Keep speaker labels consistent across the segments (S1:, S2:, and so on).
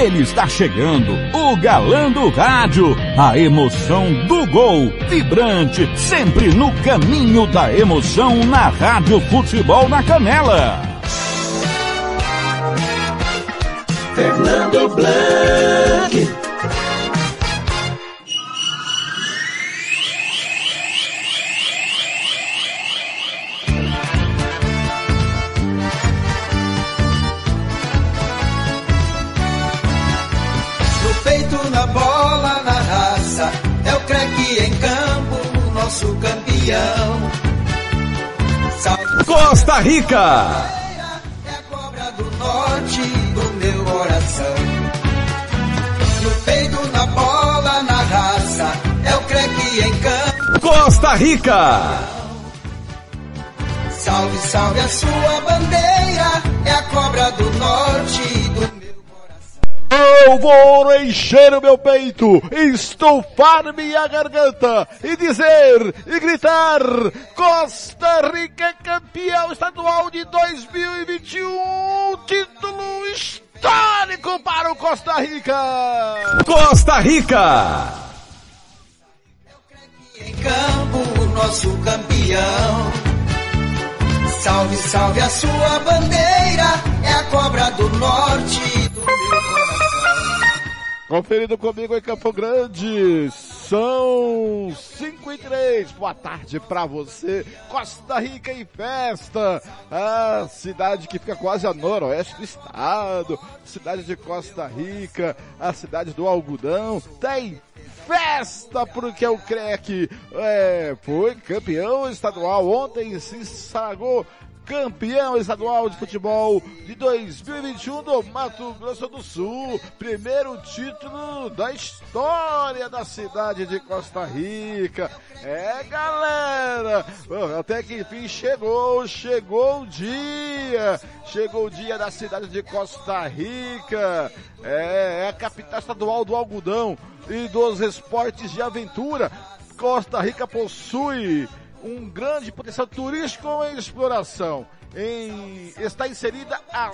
S1: Ele está chegando, o galã do rádio, a emoção do gol, vibrante, sempre no caminho da emoção na Rádio Futebol na Canela.
S2: Fernando Blanc. Nosso campeão.
S1: Salve Costa Rica!
S2: É a cobra do norte do meu coração. No peito, na bola, na raça, é o creque em campo.
S1: Costa Rica!
S2: Salve, salve a sua bandeira, é a cobra do norte
S3: eu vou encher o meu peito, estufar minha garganta e dizer e gritar: Costa Rica é campeão estadual de 2021, título histórico para o Costa Rica.
S1: Costa Rica.
S2: Em campo, nosso campeão. Salve, salve a sua bandeira, é a cobra do norte do meu coração.
S3: Conferido comigo em Campo Grande. São 5 e 3. Boa tarde para você. Costa Rica em festa. A cidade que fica quase a noroeste do estado. Cidade de Costa Rica. A cidade do algodão. Tem festa porque o CREC é, foi campeão estadual. Ontem se sagrou campeão estadual de futebol de 2021 do Mato Grosso do Sul. Primeiro título da história da cidade de Costa Rica. É, galera, até que enfim chegou, chegou o dia. Chegou o dia da cidade de Costa Rica. É, é a capital estadual do algodão e dos esportes de aventura. Costa Rica possui um grande potencial turístico em exploração. Em, está inserida a,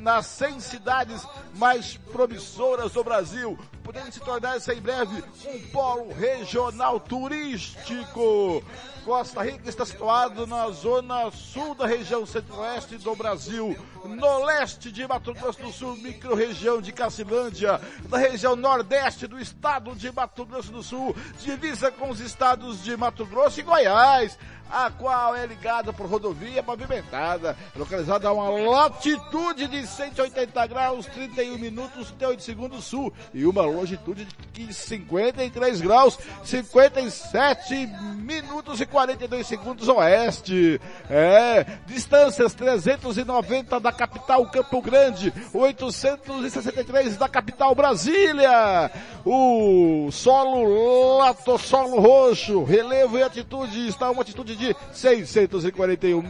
S3: nas 100 cidades mais promissoras do Brasil, podendo se tornar em breve um polo regional turístico. Costa Rica está situado na zona sul da região centro-oeste do Brasil, no leste de Mato Grosso do Sul, micro-região de Cacilândia, na região nordeste do estado de Mato Grosso do Sul, divisa com os estados de Mato Grosso e Goiás a qual é ligada por rodovia pavimentada, localizada a uma latitude de 180 graus, 31 minutos, 38 segundos sul e uma longitude de 53 graus, 57 minutos e 42 segundos oeste. É, distâncias 390 da capital Campo Grande, 863 da capital Brasília. O solo latossolo roxo, relevo e atitude está uma atitude de 641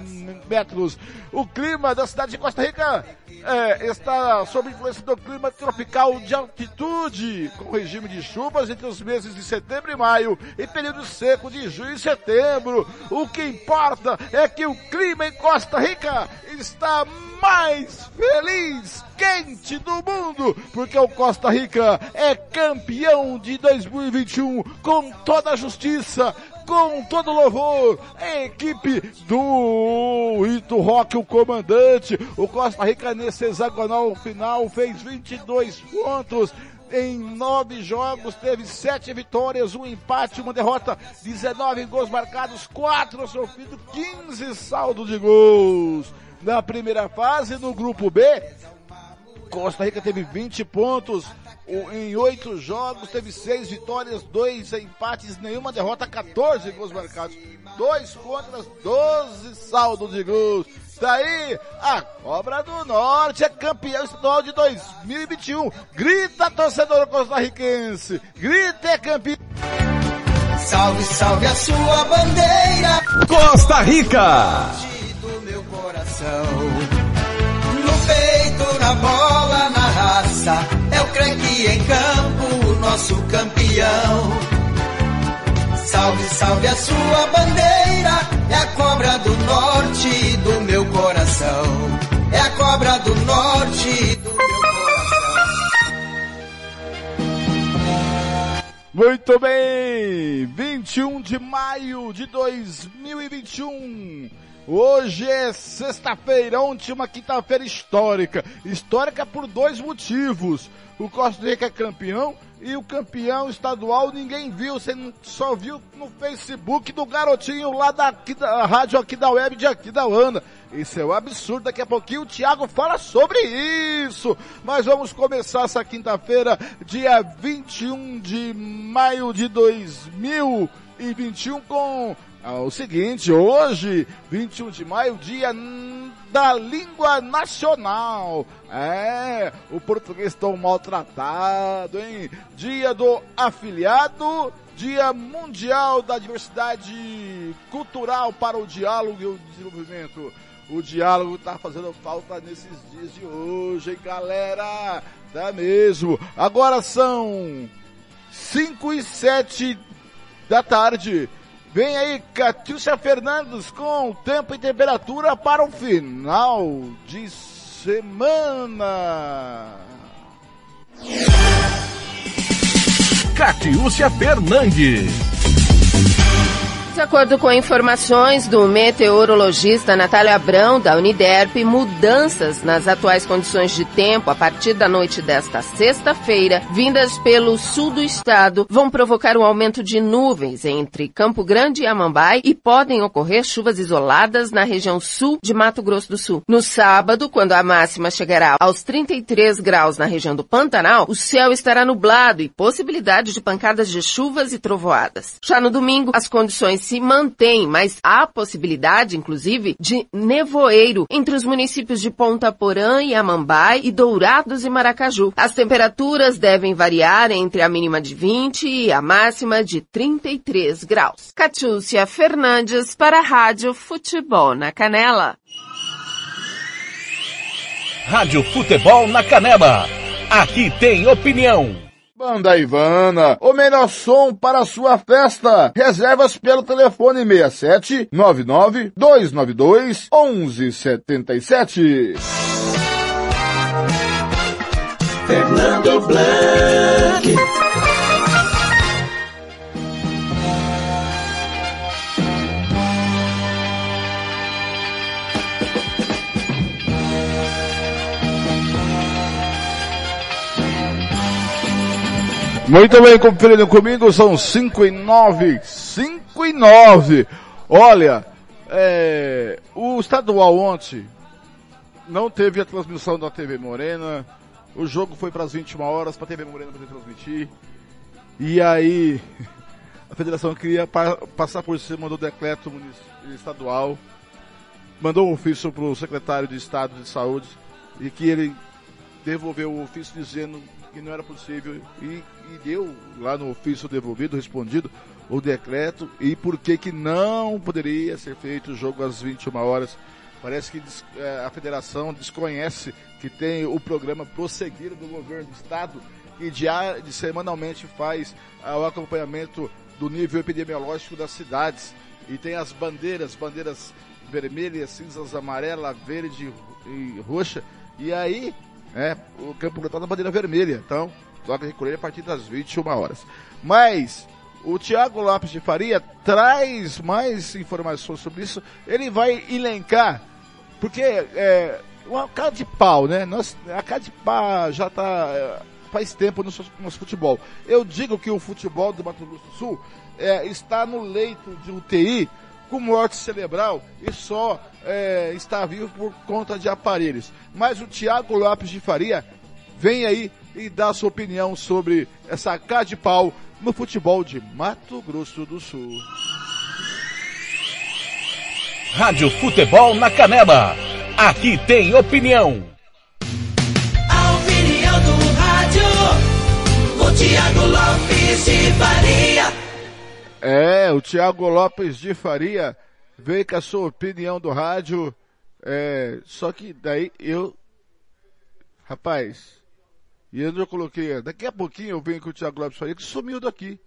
S3: metros. O clima da cidade de Costa Rica é, está sob influência do clima tropical de altitude, com regime de chuvas entre os meses de setembro e maio e período seco de junho e setembro. O que importa é que o clima em Costa Rica está mais feliz, quente do mundo, porque o Costa Rica é campeão de 2021 com toda a justiça, com todo louvor, a equipe do Ito Rock, o comandante, o Costa Rica nesse hexagonal final fez 22 pontos, em nove jogos, teve sete vitórias, um empate, uma derrota, 19 gols marcados, quatro sofridos, 15 saldo de gols. Na primeira fase, no grupo B, Costa Rica teve 20 pontos em oito jogos, teve seis vitórias, dois empates, nenhuma derrota, 14 gols marcados. Dois contras, 12 saldo de gols. Daí, a Cobra do Norte é campeão estadual de 2021. Grita, torcedor costarriquense. Grita, é campeão.
S2: Salve, salve a sua bandeira.
S1: Costa Rica.
S2: Do meu coração. No peito, na bola, na É o craque em campo, o nosso campeão. Salve, salve a sua bandeira, é a cobra do norte do meu coração. É a cobra do norte do meu coração.
S3: Muito bem, 21 de maio de 2021. Hoje é sexta-feira, ontem uma quinta-feira histórica. Histórica por dois motivos. O Costa Rica é campeão e o campeão estadual ninguém viu, você só viu no Facebook do garotinho lá da, da rádio aqui da web de aqui da Uana. Isso é um absurdo, daqui a pouquinho o Thiago fala sobre isso. Mas vamos começar essa quinta-feira, dia 21 de maio de 2021 com o seguinte, hoje, 21 de maio, dia da língua nacional. É, o português tão maltratado, hein? Dia do afiliado, dia mundial da diversidade cultural para o diálogo e o desenvolvimento. O diálogo tá fazendo falta nesses dias de hoje, hein, galera? Tá mesmo. Agora são 5 e 7 da tarde. Vem aí Catiúcia Fernandes com tempo e temperatura para o final de semana.
S1: Catiúcia Fernandes.
S4: De acordo com informações do meteorologista Natália Abrão, da Uniderp, mudanças nas atuais condições de tempo a partir da noite desta sexta-feira, vindas pelo sul do estado, vão provocar um aumento de nuvens entre Campo Grande e Amambai e podem ocorrer chuvas isoladas na região sul de Mato Grosso do Sul. No sábado, quando a máxima chegará aos 33 graus na região do Pantanal, o céu estará nublado e possibilidade de pancadas de chuvas e trovoadas. Já no domingo, as condições se mantém, mas há possibilidade, inclusive, de nevoeiro entre os municípios de Ponta Porã e Amambai e Dourados e Maracaju. As temperaturas devem variar entre a mínima de 20 e a máxima de 33 graus. Catiúcia Fernandes para a Rádio Futebol na Canela.
S1: Rádio Futebol na Canela. Aqui tem opinião.
S3: Banda Ivana, o melhor som para sua festa. Reservas pelo telefone 67 99 292 1177.
S2: Fernando Blanc.
S3: Muito bem, conferindo comigo, são 5 e 9. 5 e 9. Olha, é, o estadual ontem não teve a transmissão da TV Morena. O jogo foi para as 21 horas para a TV Morena poder transmitir. E aí, a federação queria pa passar por cima do decreto estadual. Mandou um ofício para o secretário de Estado de Saúde e que ele devolveu o ofício dizendo que não era possível e, e deu lá no ofício devolvido, respondido, o decreto e por que que não poderia ser feito o jogo às 21 horas. Parece que é, a federação desconhece que tem o programa Prosseguir do governo do estado que diário, semanalmente faz ah, o acompanhamento do nível epidemiológico das cidades e tem as bandeiras, bandeiras vermelhas, cinzas, amarela, verde e roxa. E aí é, o campo está na bandeira vermelha, então toca recolher a partir das 21 horas. Mas o Tiago Lopes de Faria traz mais informações sobre isso. Ele vai elencar, porque é uma cara de pau, né? Nós, a cara de pau já está é, faz tempo no nosso futebol. Eu digo que o futebol do Mato Grosso do Sul é, está no leito de UTI com morte cerebral e só é, está vivo por conta de aparelhos. Mas o Tiago Lopes de Faria vem aí e dá sua opinião sobre essa cara de pau no futebol de Mato Grosso do Sul.
S1: Rádio Futebol na Canela. Aqui tem opinião.
S2: A opinião do rádio, o Tiago Lopes de Faria.
S3: É, o Tiago Lopes de Faria veio com a sua opinião do rádio. É, só que daí eu. Rapaz, e eu já coloquei. Daqui a pouquinho eu venho com o Tiago Lopes de Faria, que sumiu daqui.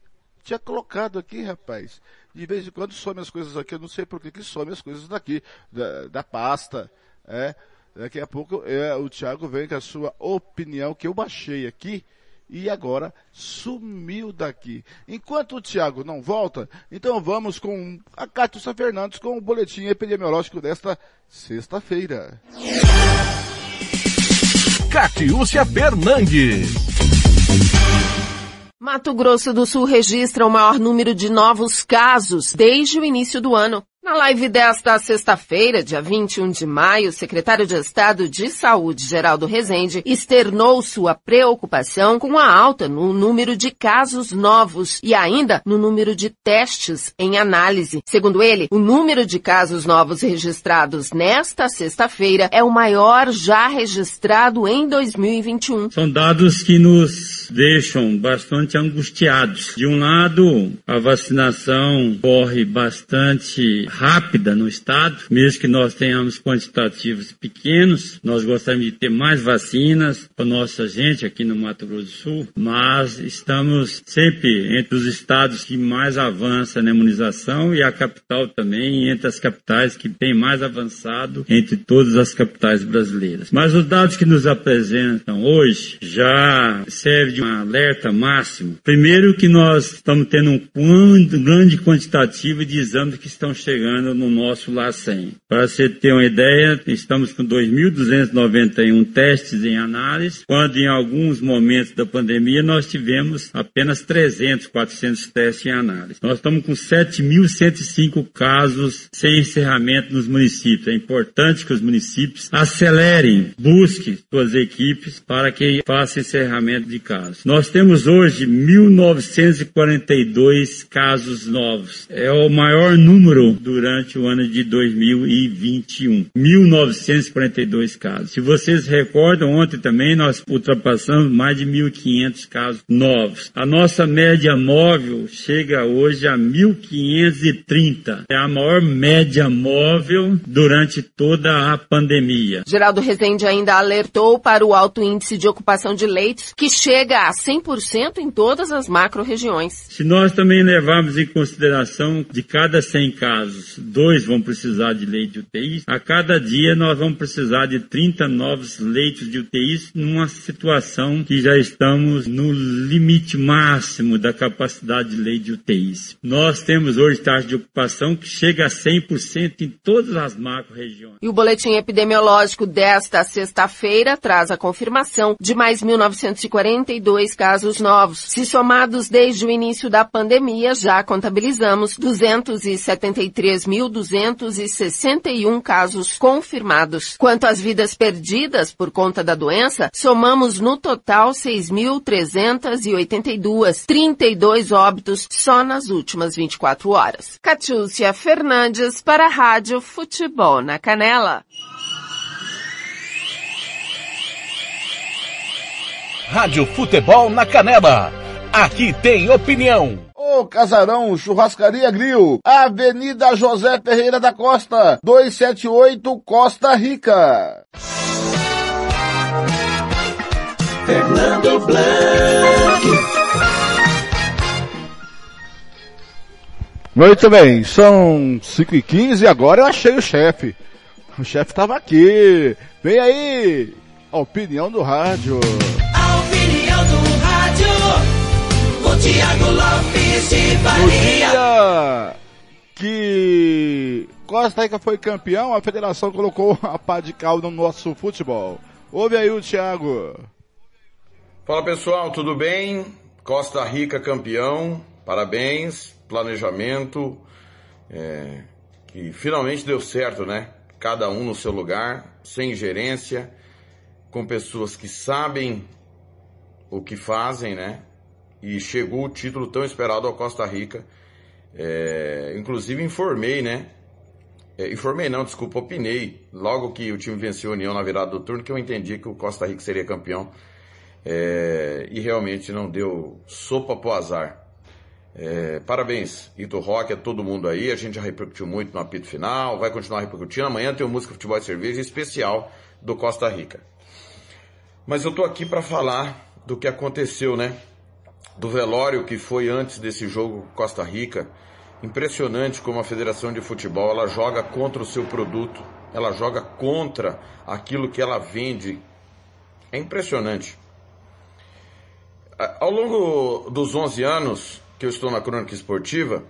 S3: Tinha colocado aqui, rapaz. De vez em quando some as coisas aqui, eu não sei por que, que some as coisas daqui, da, da pasta. É. Daqui a pouco é, o Thiago vem com a sua opinião que eu baixei aqui e agora sumiu daqui. Enquanto o Thiago não volta, então vamos com a Cátia Fernandes com o boletim epidemiológico desta sexta-feira.
S1: Catiúcia Fernandes.
S4: Mato Grosso do Sul registra o maior número de novos casos desde o início do ano. Na live desta sexta-feira, dia 21 de maio, o secretário de Estado de Saúde, Geraldo Rezende, externou sua preocupação com a alta no número de casos novos e ainda no número de testes em análise. Segundo ele, o número de casos novos registrados nesta sexta-feira é o maior já registrado em 2021.
S5: São dados que nos deixam bastante angustiados. De um lado, a vacinação corre bastante rápida no estado, mesmo que nós tenhamos quantitativos pequenos, nós gostaríamos de ter mais vacinas para nossa gente aqui no Mato Grosso do Sul, mas estamos sempre entre os estados que mais avança na imunização e a capital também, entre as capitais que tem mais avançado entre todas as capitais brasileiras. Mas os dados que nos apresentam hoje já servem de um alerta máximo. Primeiro que nós estamos tendo um grande quantitativo de exames que estão chegando no nosso LACEN. Para você ter uma ideia, estamos com 2.291 testes em análise, quando em alguns momentos da pandemia nós tivemos apenas 300, 400 testes em análise. Nós estamos com 7.105 casos sem encerramento nos municípios. É importante que os municípios acelerem, busquem suas equipes para que faça encerramento de casos. Nós temos hoje 1.942 casos novos. É o maior número durante o ano de 2021. 1.942 casos. Se vocês recordam, ontem também nós ultrapassamos mais de 1.500 casos novos. A nossa média móvel chega hoje a 1.530. É a maior média móvel durante toda a pandemia.
S4: Geraldo Rezende ainda alertou para o alto índice de ocupação de leitos, que chega a 100% em todas as macro-regiões.
S5: Se nós também levarmos em consideração de cada 100 casos, dois vão precisar de leite de UTI. A cada dia nós vamos precisar de 30 novos leitos de UTI numa situação que já estamos no limite máximo da capacidade de leite de UTI. Nós temos hoje taxa de ocupação que chega a 100% em todas as macro-regiões.
S4: E o boletim epidemiológico desta sexta-feira traz a confirmação de mais 1.942 casos novos. Se somados desde o início da pandemia, já contabilizamos 273 3.261 casos confirmados. Quanto às vidas perdidas por conta da doença, somamos no total 6.382, 32 óbitos só nas últimas 24 horas. Catiúcia Fernandes para a Rádio Futebol na Canela.
S1: Rádio Futebol na Canela. Aqui tem opinião.
S3: O Casarão Churrascaria Grill, Avenida José Ferreira da Costa, 278 Costa Rica.
S2: Fernando Blanc.
S3: Muito bem, são 5 e 15 e agora eu achei o chefe. O chefe estava aqui. Vem aí, a opinião do rádio.
S2: Tiago Lopes de Faria.
S3: Que Costa Rica foi campeão, a federação colocou a pá de cal no nosso futebol. Ouve aí o Thiago.
S6: Fala pessoal, tudo bem? Costa Rica campeão, parabéns, planejamento, é, que finalmente deu certo, né? Cada um no seu lugar, sem gerência, com pessoas que sabem o que fazem, né? E chegou o título tão esperado ao Costa Rica. É, inclusive informei, né? É, informei não, desculpa, opinei. Logo que o time venceu a União na virada do turno, que eu entendi que o Costa Rica seria campeão. É, e realmente não deu sopa pro azar. É, parabéns, Ito Rock, a todo mundo aí. A gente já repercutiu muito no apito final, vai continuar repercutindo. Amanhã tem o Música Futebol e Cerveja especial do Costa Rica. Mas eu tô aqui para falar do que aconteceu, né? Do velório que foi antes desse jogo Costa Rica. Impressionante como a Federação de Futebol ela joga contra o seu produto, ela joga contra aquilo que ela vende. É impressionante. Ao longo dos 11 anos que eu estou na crônica esportiva,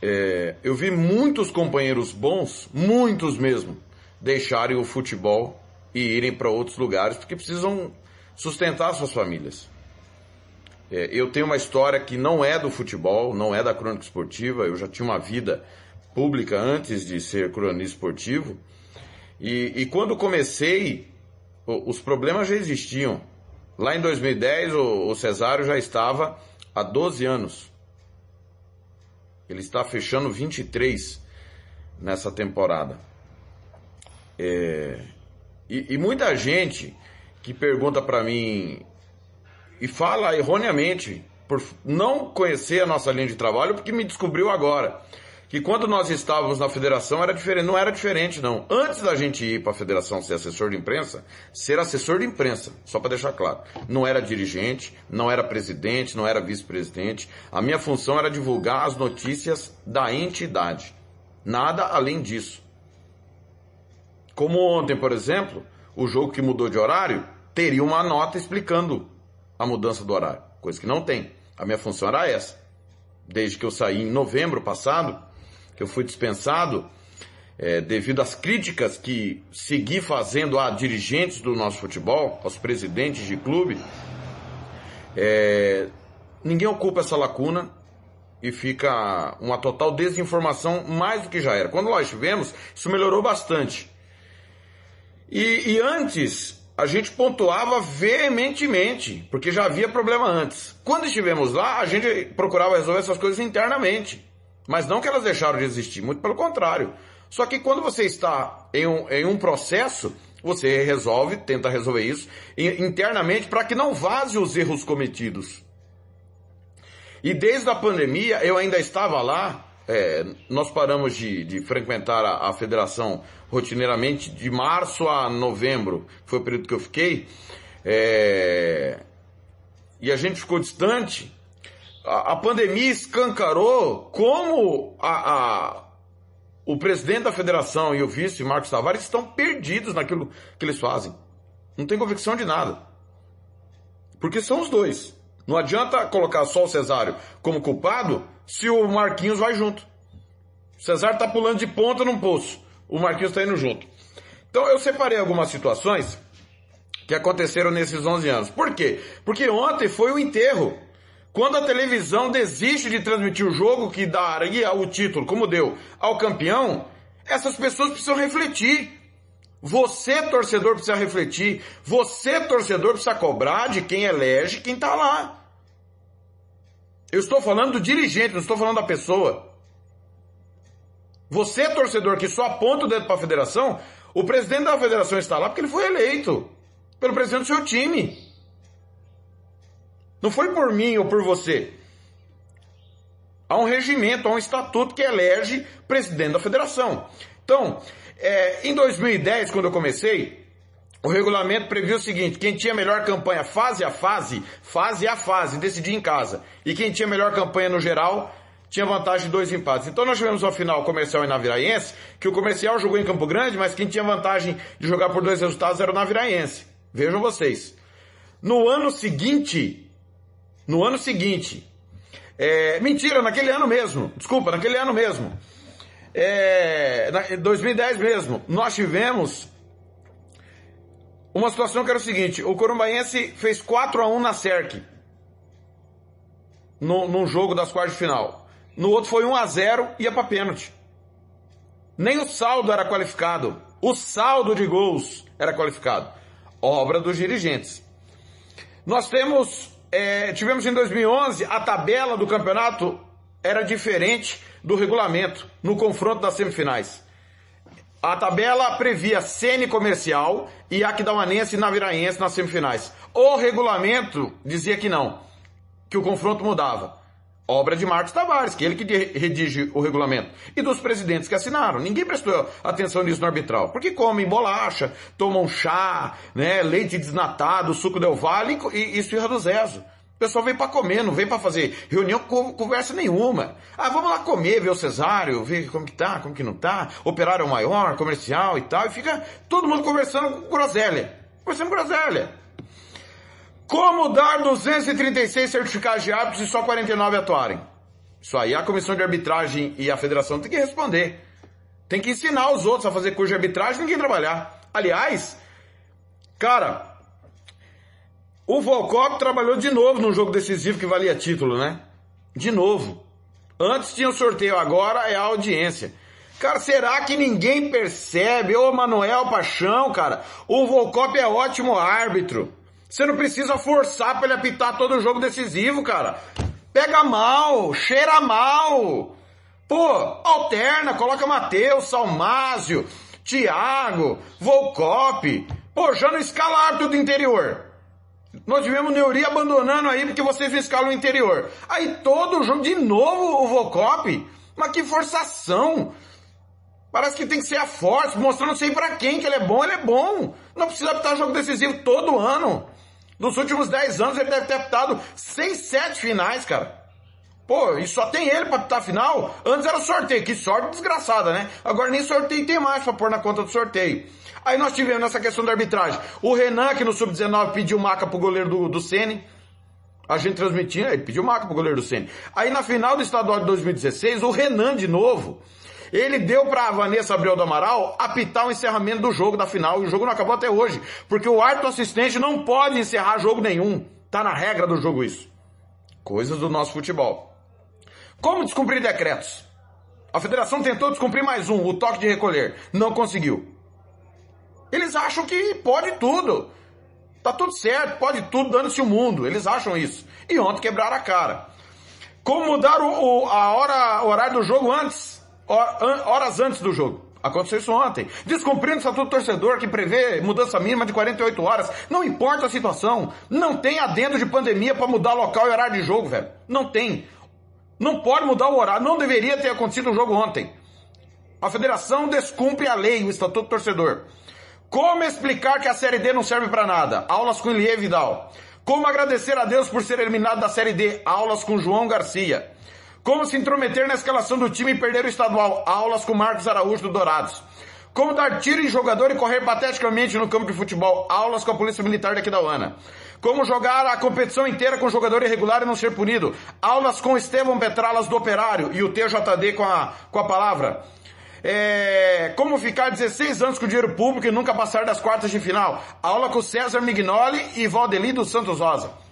S6: é, eu vi muitos companheiros bons, muitos mesmo, deixarem o futebol e irem para outros lugares porque precisam sustentar suas famílias. É, eu tenho uma história que não é do futebol, não é da crônica esportiva, eu já tinha uma vida pública antes de ser cronista esportivo, e, e quando comecei, os problemas já existiam. Lá em 2010, o, o Cesário já estava há 12 anos. Ele está fechando 23 nessa temporada. É, e, e muita gente que pergunta para mim e fala erroneamente por não conhecer a nossa linha de trabalho, porque me descobriu agora que quando nós estávamos na federação era diferente, não era diferente não. Antes da gente ir para a federação ser assessor de imprensa, ser assessor de imprensa, só para deixar claro, não era dirigente, não era presidente, não era vice-presidente. A minha função era divulgar as notícias da entidade. Nada além disso. Como ontem, por exemplo, o jogo que mudou de horário, teria uma nota explicando a mudança do horário, coisa que não tem. A minha função era essa. Desde que eu saí em novembro passado, que eu fui dispensado, é, devido às críticas que segui fazendo a dirigentes do nosso futebol, aos presidentes de clube, é, ninguém ocupa essa lacuna e fica uma total desinformação mais do que já era. Quando nós estivemos, isso melhorou bastante. E, e antes, a gente pontuava veementemente, porque já havia problema antes. Quando estivemos lá, a gente procurava resolver essas coisas internamente. Mas não que elas deixaram de existir, muito pelo contrário. Só que quando você está em um, em um processo, você resolve, tenta resolver isso internamente para que não vaze os erros cometidos. E desde a pandemia, eu ainda estava lá, é, nós paramos de, de frequentar a, a, federação rotineiramente de março a novembro, foi o período que eu fiquei, é, e a gente ficou distante. A, a pandemia escancarou como a, a, o presidente da federação e o vice, Marcos Tavares, estão perdidos naquilo que eles fazem. Não tem convicção de nada. Porque são os dois. Não adianta colocar só o Cesário como culpado se o Marquinhos vai junto. O Cesário tá pulando de ponta num poço. O Marquinhos tá indo junto. Então eu separei algumas situações que aconteceram nesses 11 anos. Por quê? Porque ontem foi o enterro. Quando a televisão desiste de transmitir o jogo que daria o título, como deu, ao campeão, essas pessoas precisam refletir. Você, torcedor, precisa refletir. Você, torcedor, precisa cobrar de quem elege quem está lá. Eu estou falando do dirigente, não estou falando da pessoa. Você, torcedor, que só aponta o dedo para a federação, o presidente da federação está lá porque ele foi eleito pelo presidente do seu time. Não foi por mim ou por você. Há um regimento, há um estatuto que elege presidente da federação. Então, é, em 2010, quando eu comecei, o regulamento previa o seguinte: quem tinha melhor campanha fase a fase, fase a fase, decidia em casa. E quem tinha melhor campanha no geral tinha vantagem de dois empates. Então nós tivemos uma final comercial em Naviraense, que o comercial jogou em Campo Grande, mas quem tinha vantagem de jogar por dois resultados era o Naviraense. Vejam vocês. No ano seguinte, no ano seguinte, é, mentira, naquele ano mesmo, desculpa, naquele ano mesmo, é, 2010 mesmo, nós tivemos uma situação que era o seguinte, o Corumbaense fez 4 a 1 na SERC, no, num jogo das quartas de final. No outro foi 1 a 0 e ia para pênalti. Nem o saldo era qualificado. O saldo de gols era qualificado. Obra dos dirigentes. Nós temos, é, tivemos em 2011 a tabela do campeonato era diferente do regulamento no confronto das semifinais. A tabela previa Sene Comercial e Aquidauanense e Naviraense nas semifinais. O regulamento dizia que não, que o confronto mudava. Obra de Marcos Tavares, que é ele que redige o regulamento. E dos presidentes que assinaram. Ninguém prestou atenção nisso no arbitral. Porque comem bolacha, tomam chá, né, leite desnatado, suco del vale e, e esfirra do Zezo. O pessoal vem para comer, não vem para fazer reunião com conversa nenhuma. Ah, vamos lá comer, ver o cesário, ver como que tá, como que não tá, operário maior, comercial e tal, e fica todo mundo conversando com groselha. Conversando com groselha. Como dar 236 certificados de árbitros e só 49 atuarem? Isso aí a comissão de arbitragem e a federação tem que responder. Tem que ensinar os outros a fazer curso de arbitragem e ninguém trabalhar. Aliás, cara, o Volkov trabalhou de novo num jogo decisivo que valia título, né? De novo. Antes tinha o sorteio, agora é a audiência. Cara, será que ninguém percebe? Ô Manuel Paixão, cara, o Volkop é ótimo árbitro. Você não precisa forçar para ele apitar todo o jogo decisivo, cara. Pega mal, cheira mal. Pô, alterna, coloca Matheus, Salmásio, Thiago, Volcop. Pô, já não escala árbitro do interior. Nós tivemos Neuri abandonando aí porque vocês não escalam o interior. Aí todo o jogo, de novo o Volcop. Mas que forçação. Parece que tem que ser a força, mostrando sei pra quem que ele é bom, ele é bom. Não precisa apitar jogo decisivo todo ano. Nos últimos 10 anos ele deve ter apitado 6, 7 finais, cara. Pô, e só tem ele pra apitar final? Antes era sorteio, que sorte desgraçada, né? Agora nem sorteio tem mais pra pôr na conta do sorteio. Aí nós tivemos essa questão da arbitragem. O Renan, que no Sub-19 pediu maca pro goleiro do, do Sene. A gente transmitia, ele pediu maca pro goleiro do Sene. Aí na final do estadual de 2016, o Renan de novo ele deu para a Vanessa Abreu do Amaral apitar o encerramento do jogo da final e o jogo não acabou até hoje, porque o árbitro assistente não pode encerrar jogo nenhum. Tá na regra do jogo isso. Coisas do nosso futebol. Como descumprir decretos? A federação tentou descumprir mais um, o toque de recolher. Não conseguiu. Eles acham que pode tudo. Tá tudo certo, pode tudo, dando-se o mundo. Eles acham isso. E ontem quebraram a cara. Como mudar o, o, a hora, o horário do jogo antes? Horas antes do jogo. Aconteceu isso ontem. Descumprindo o estatuto torcedor que prevê mudança mínima de 48 horas. Não importa a situação. Não tem adendo de pandemia para mudar local e horário de jogo, velho. Não tem. Não pode mudar o horário. Não deveria ter acontecido o jogo ontem. A federação descumpre a lei, o estatuto torcedor. Como explicar que a Série D não serve para nada? Aulas com Elie Vidal. Como agradecer a Deus por ser eliminado da Série D? Aulas com João Garcia. Como se intrometer na escalação do time e perder o estadual? Aulas com Marcos Araújo do Dourados. Como dar tiro em jogador e correr pateticamente no campo de futebol? Aulas com a Polícia Militar daqui da UANA. Como jogar a competição inteira com jogador irregular e não ser punido? Aulas com Estevão Petralas do Operário e o TJD com a, com a palavra. É, como ficar 16 anos com dinheiro público e nunca passar das quartas de final? Aula com César Mignoli e Valdeli dos Santos Rosa.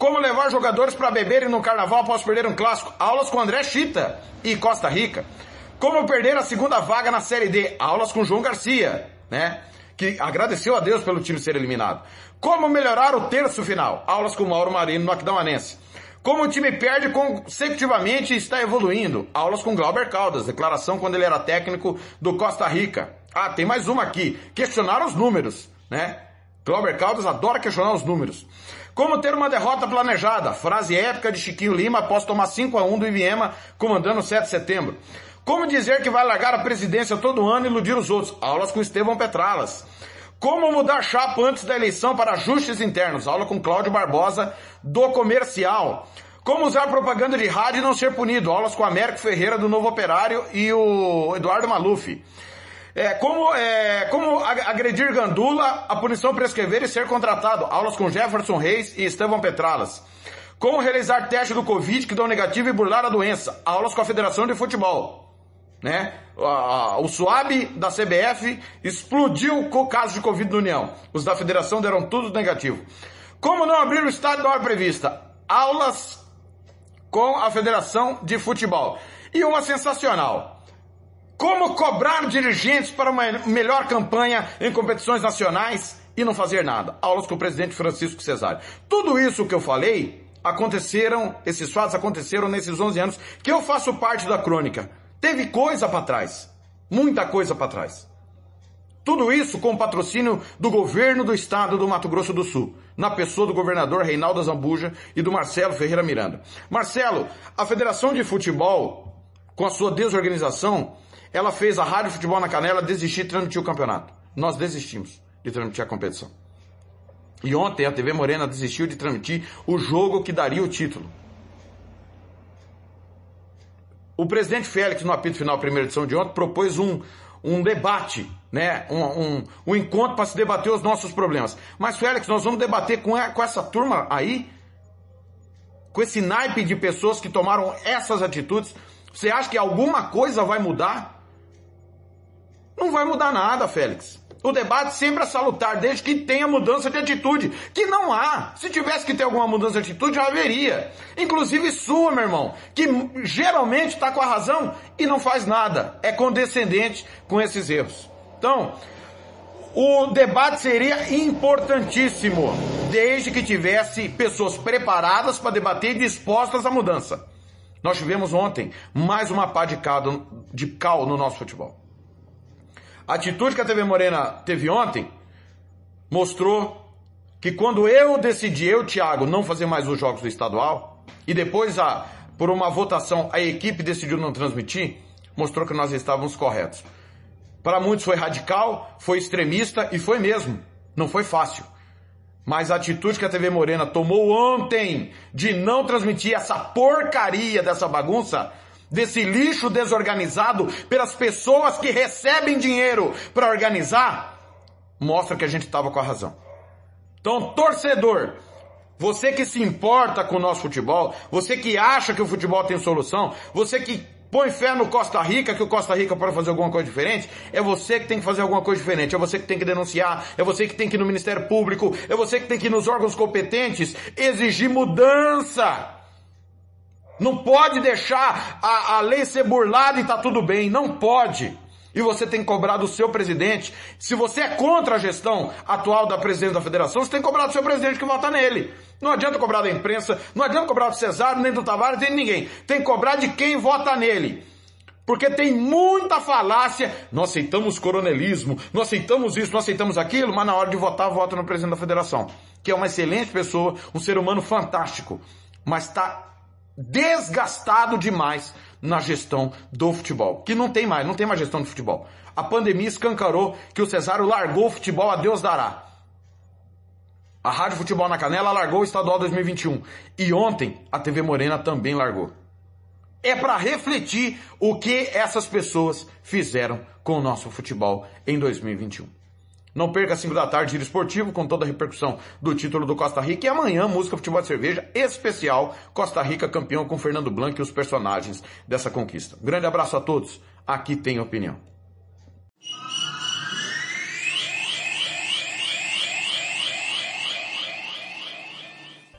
S6: Como levar jogadores para beberem no carnaval após perder um clássico? Aulas com André Chita e Costa Rica. Como perder a segunda vaga na Série D? Aulas com João Garcia, né? Que agradeceu a Deus pelo time ser eliminado. Como melhorar o terço final? Aulas com Mauro Marino no Aquidauanense. Como o time perde consecutivamente e está evoluindo? Aulas com Glauber Caldas, declaração quando ele era técnico do Costa Rica. Ah, tem mais uma aqui. Questionar os números, né? Glauber Caldas adora questionar os números. Como ter uma derrota planejada? Frase épica de Chiquinho Lima após tomar 5 a 1 do Iviema comandando o 7 de setembro. Como dizer que vai largar a presidência todo ano e iludir os outros? Aulas com Estevão Petralas. Como mudar chapa antes da eleição para ajustes internos? Aula com Cláudio Barbosa, do Comercial. Como usar propaganda de rádio e não ser punido? Aulas com Américo Ferreira, do Novo Operário, e o Eduardo Maluf. É, como, é, como agredir Gandula, a punição prescrever e ser contratado. Aulas com Jefferson Reis e Estevão Petralas. Como realizar teste do Covid que dão negativo e burlar a doença. Aulas com a Federação de Futebol. Né? O SUAB da CBF explodiu com o caso de Covid na União. Os da Federação deram tudo negativo. Como não abrir o estádio na hora prevista? Aulas com a Federação de Futebol. E uma sensacional.
S7: Como cobrar dirigentes para uma melhor campanha em competições nacionais e não fazer nada. Aulas com o presidente Francisco Cesário. Tudo isso que eu falei aconteceram, esses fatos aconteceram nesses 11 anos que eu faço parte da crônica. Teve coisa para trás. Muita coisa para trás. Tudo isso com o patrocínio do governo do estado do Mato Grosso do Sul, na pessoa do governador Reinaldo Zambuja e do Marcelo Ferreira Miranda. Marcelo, a Federação de Futebol, com a sua desorganização, ela fez a Rádio Futebol na Canela desistir de transmitir o campeonato. Nós desistimos de transmitir a competição. E ontem a TV Morena desistiu de transmitir o jogo que daria o título. O presidente Félix, no apito final da primeira edição de ontem, propôs um, um debate, né? um, um, um encontro para se debater os nossos problemas. Mas, Félix, nós vamos debater com, a, com essa turma aí, com esse naipe de pessoas que tomaram essas atitudes. Você acha que alguma coisa vai mudar? Não vai mudar nada, Félix. O debate sempre é salutar, desde que tenha mudança de atitude. Que não há. Se tivesse que ter alguma mudança de atitude, já haveria. Inclusive sua, meu irmão, que geralmente está com a razão e não faz nada. É condescendente com esses erros. Então, o debate seria importantíssimo, desde que tivesse pessoas preparadas para debater e dispostas à mudança. Nós tivemos ontem mais uma pá de cal, no nosso futebol. A atitude que a TV Morena teve ontem mostrou que quando eu decidi, eu, Thiago, não fazer mais os jogos do estadual, e depois, a, por uma votação, a equipe decidiu não transmitir, mostrou que nós estávamos corretos. Para muitos foi radical, foi extremista e foi mesmo. Não foi fácil. Mas a atitude que a TV Morena tomou ontem de não transmitir essa porcaria dessa bagunça desse lixo desorganizado pelas pessoas que recebem dinheiro para organizar, mostra que a gente estava com a razão. Então, torcedor, você que se importa com o nosso futebol, você que acha que o futebol tem solução, você que põe fé no Costa Rica, que o Costa Rica pode fazer alguma coisa diferente, é você que tem que fazer alguma coisa diferente, é você que tem que denunciar, é você que tem que ir no Ministério Público, é você que tem que ir nos órgãos competentes exigir mudança. Não pode deixar a, a lei ser burlada e tá tudo bem. Não pode. E você tem que cobrar do seu presidente. Se você é contra a gestão atual da presidente da federação, você tem que cobrar do seu presidente que vota nele. Não adianta cobrar da imprensa, não adianta cobrar do Cesário, nem do Tavares, nem de ninguém. Tem que cobrar de quem vota nele. Porque tem muita falácia. Nós aceitamos coronelismo, nós aceitamos isso, nós aceitamos aquilo, mas na hora de votar, vota no presidente da federação. Que é uma excelente pessoa, um ser humano fantástico. Mas está desgastado demais na gestão do futebol. Que não tem mais, não tem mais gestão de futebol. A pandemia escancarou que o Cesário largou o futebol a Deus dará. A Rádio Futebol na Canela largou o Estadual 2021. E ontem a TV Morena também largou. É para refletir o que essas pessoas fizeram com o nosso futebol em 2021. Não perca às 5 da tarde, Giro Esportivo, com toda a repercussão do título do Costa Rica. E amanhã, música, futebol de cerveja especial, Costa Rica campeão com Fernando Blanc e os personagens dessa conquista. grande abraço a todos. Aqui tem opinião.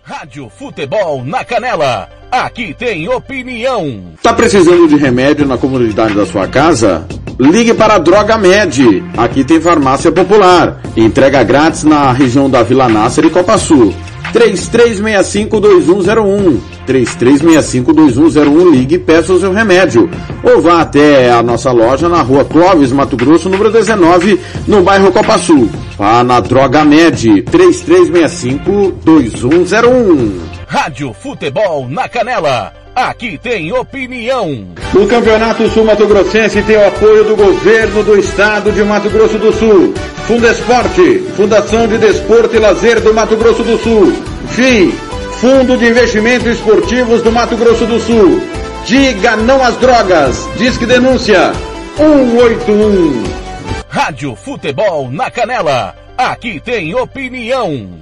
S1: Rádio Futebol na Canela. Aqui tem opinião.
S8: Tá precisando de remédio na comunidade da sua casa? Ligue para a Droga Med. Aqui tem farmácia popular. Entrega grátis na região da Vila Nácer e Copa Sul. 3365-2101. 3365-2101. Ligue e peça o seu remédio. Ou vá até a nossa loja na rua Clóvis, Mato Grosso, número 19, no bairro Copa Sul. Vá na Droga Med. 3365-2101.
S1: Rádio Futebol na Canela. Aqui tem opinião.
S8: O Campeonato Sul Mato Grossense tem o apoio do governo do estado de Mato Grosso do Sul. Fundesporte, Fundação de Desporto e Lazer do Mato Grosso do Sul. FII, Fundo de Investimentos Esportivos do Mato Grosso do Sul. Diga não às drogas. Disque denúncia 181.
S1: Rádio Futebol na Canela. Aqui tem opinião.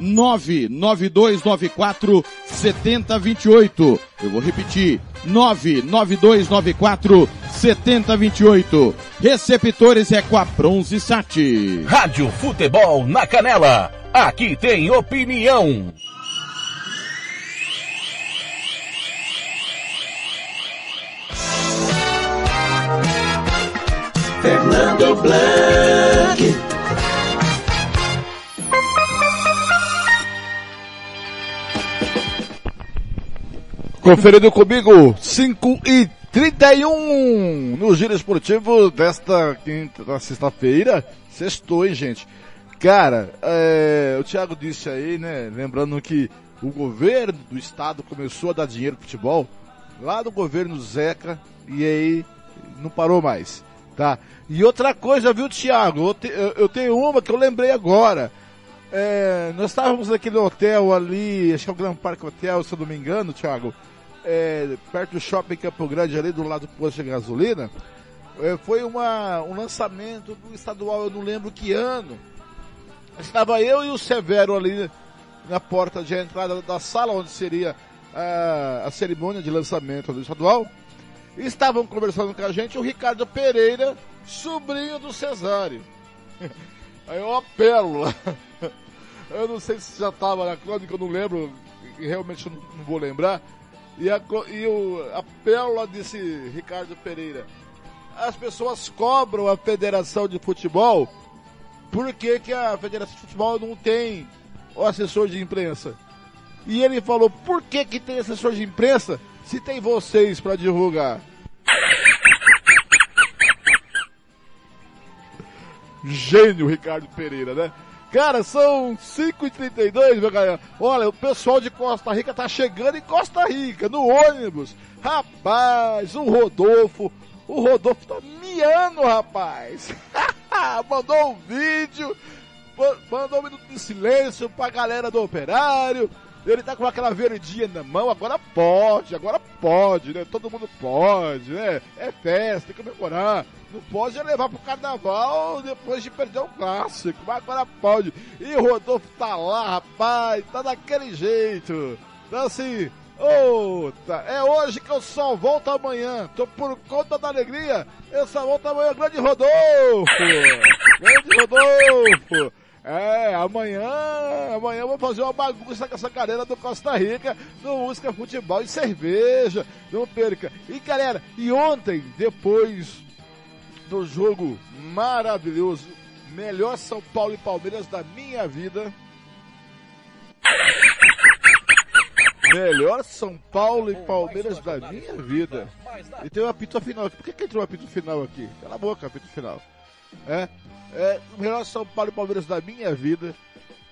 S6: 99294 7028. Eu vou repetir,
S3: 99294 7028. Receptores é com a Bronze Sat.
S1: Rádio Futebol na Canela. Aqui tem opinião.
S2: Fernando Blanc.
S3: Conferindo comigo, 5 e 31 no Giro Esportivo desta quinta, sexta-feira. Sextou, hein, gente? Cara, é, o Thiago disse aí, né? Lembrando que o governo do estado começou a dar dinheiro pro futebol lá do governo Zeca e aí não parou mais, tá? E outra coisa, viu, Thiago? Eu, te, eu, eu tenho uma que eu lembrei agora. É, nós estávamos naquele hotel ali, acho que é o Grand Park Hotel, se eu não me engano, Thiago é, perto do shopping Campo Grande, ali do lado do posto de gasolina, é, foi uma, um lançamento do estadual, eu não lembro que ano. Estava eu e o Severo ali na porta de entrada da sala onde seria a, a cerimônia de lançamento do estadual. Estavam conversando com a gente o Ricardo Pereira, sobrinho do Cesário. Aí apelo lá. Eu não sei se já estava na crônica, eu não lembro, realmente não vou lembrar e a, e o, a pérola desse Ricardo Pereira. As pessoas cobram a Federação de Futebol por que, que a Federação de Futebol não tem o assessor de imprensa. E ele falou, por que, que tem assessor de imprensa se tem vocês para divulgar? Gênio Ricardo Pereira, né? Cara, são 5h32, meu galera. Olha, o pessoal de Costa Rica tá chegando em Costa Rica, no ônibus. Rapaz, o Rodolfo. O Rodolfo tá miando, rapaz. mandou um vídeo, mandou um minuto de silêncio pra galera do operário. Ele tá com aquela verdinha na mão, agora pode, agora pode, né? Todo mundo pode, né? É festa, tem que comemorar. Não pode levar pro carnaval depois de perder o clássico, mas agora pode. E Rodolfo tá lá, rapaz, tá daquele jeito. Então assim, tá. é hoje que eu só volto amanhã. Tô por conta da alegria, eu só volto amanhã. Grande Rodolfo! Grande Rodolfo! É, amanhã, amanhã eu vou fazer uma bagunça com essa galera do Costa Rica, no Música Futebol e Cerveja, não perca. E galera, e ontem, depois do jogo maravilhoso, melhor São Paulo e Palmeiras da minha vida. Melhor São Paulo e Palmeiras da minha vida. E tem um apito final aqui. Por que, que entrou um apito final aqui? Cala a boca, apito final. É, é, o melhor São Paulo e Palmeiras da minha vida.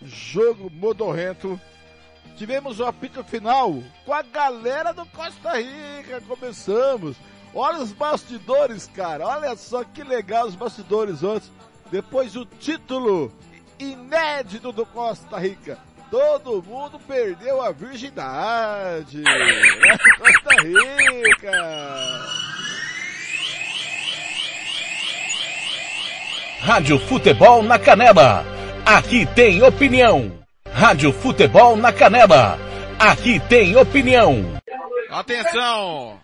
S3: Jogo modorrento. Tivemos o apito final com a galera do Costa Rica. Começamos. Olha os bastidores, cara. Olha só que legal os bastidores ontem. Depois o título inédito do Costa Rica. Todo mundo perdeu a virgindade. Costa Rica.
S1: Rádio Futebol na Canela. Aqui tem opinião. Rádio Futebol na Canela. Aqui tem opinião.
S3: Atenção!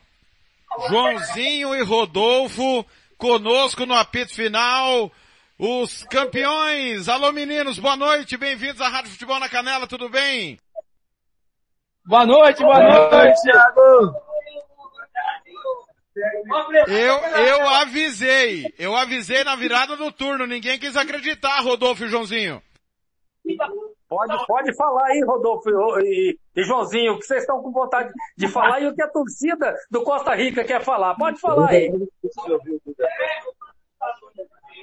S3: Joãozinho e Rodolfo conosco no apito final. Os campeões. Alô meninos, boa noite. Bem-vindos à Rádio Futebol na Canela, tudo bem?
S9: Boa noite, boa noite, Thiago.
S3: Eu, eu avisei, eu avisei na virada do turno, ninguém quis acreditar, Rodolfo e Joãozinho.
S9: Pode, pode falar aí, Rodolfo e, e, Joãozinho, o que vocês estão com vontade de falar e o que a torcida do Costa Rica quer falar. Pode falar aí.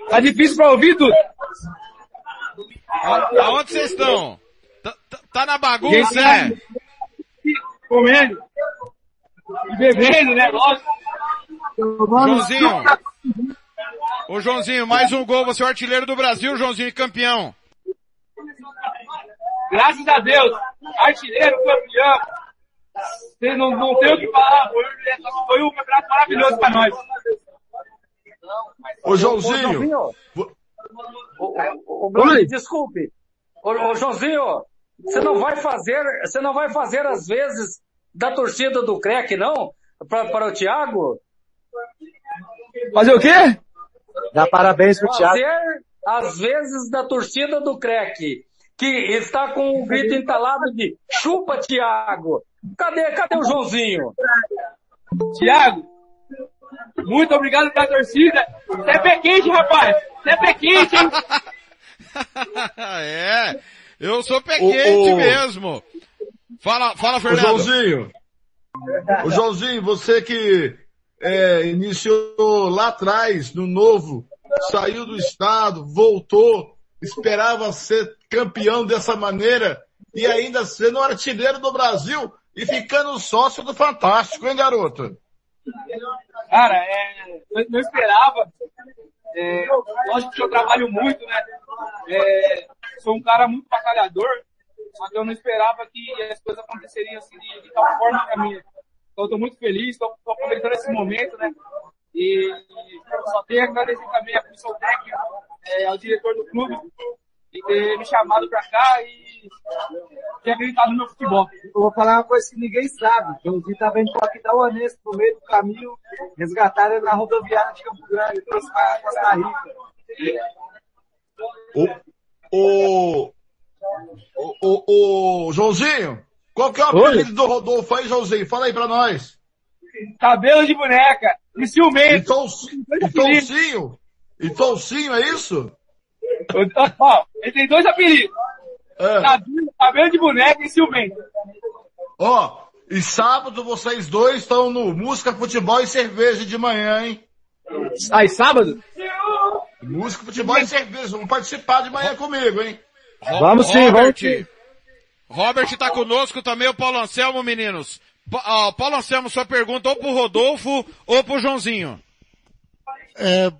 S9: Tá difícil pra ouvir, Dudu?
S3: Aonde vocês estão? Tá, tá, tá, na bagunça, é?
S9: Comendo. E bebendo, né? Lógico.
S3: Joãozinho. Ô Joãozinho, mais um gol, você é o artilheiro do Brasil, Joãozinho, campeão.
S9: Graças a Deus, artilheiro, campeão. Você não, não tem o que falar, foi, foi um campeonato maravilhoso para nós.
S3: Ô Joãozinho.
S9: Ô, Bruno, desculpe. Ô, ô Joãozinho, você não vai fazer, você não vai fazer às vezes da torcida do CREC, não? pra, para o Thiago?
S10: Fazer o quê?
S11: Dá parabéns pro Thiago.
S9: Fazer as vezes da torcida do CREC, que está com o grito entalado de chupa Thiago. Cadê, cadê o Joãozinho?
S10: Thiago, muito obrigado pela torcida. Você é pé quente, rapaz. Você é pé quente, hein?
S6: é, eu sou pé quente
S12: o-
S6: mesmo. Fala, fala, Fernando.
S12: Joãozinho. Ô, Joãozinho, você que é, iniciou lá atrás, no novo, saiu do estado, voltou, esperava ser campeão dessa maneira e ainda sendo artilheiro do Brasil e ficando sócio do Fantástico, hein, garoto?
S10: Cara, é, eu não esperava. É, lógico que eu trabalho muito, né? É, sou um cara muito batalhador, só que eu não esperava que as coisas aconteceriam assim de, de tal forma pra mim. Então eu tô muito feliz, tô, tô aproveitando esse momento, né? E só tenho a agradecer também a comissão técnica, é, ao diretor do clube, de ter me chamado pra cá e ter acreditado no meu futebol.
S11: Eu vou falar uma coisa que ninguém sabe. O Joãozinho tava indo pra Aquidauanense no meio do caminho, resgataram na rodoviária de Campo Grande, trouxe pra Costa Rica.
S12: O, o, o, o Joãozinho, qual que é o apelido do Rodolfo aí, Joãozinho? Fala aí pra nós.
S10: Cabelo de boneca e ciumento.
S12: E Toncinho? E Toncinho? E é isso?
S10: Então, ó, ele tem dois apelidos.
S12: É.
S10: Cabelo, cabelo de boneca e ciumento.
S12: Ó, e sábado vocês dois estão no Música, Futebol e Cerveja de manhã, hein?
S10: Aí, sábado?
S12: Música, Futebol e Cerveja. Vão participar de manhã comigo, hein?
S6: Ro-
S11: Vamos sim,
S6: Robert.
S11: vamos sim.
S6: Robert tá conosco também, o Paulo Anselmo, meninos. Pa- ó, Paulo Anselmo, sua pergunta ou pro Rodolfo ou pro Joãozinho.
S13: É,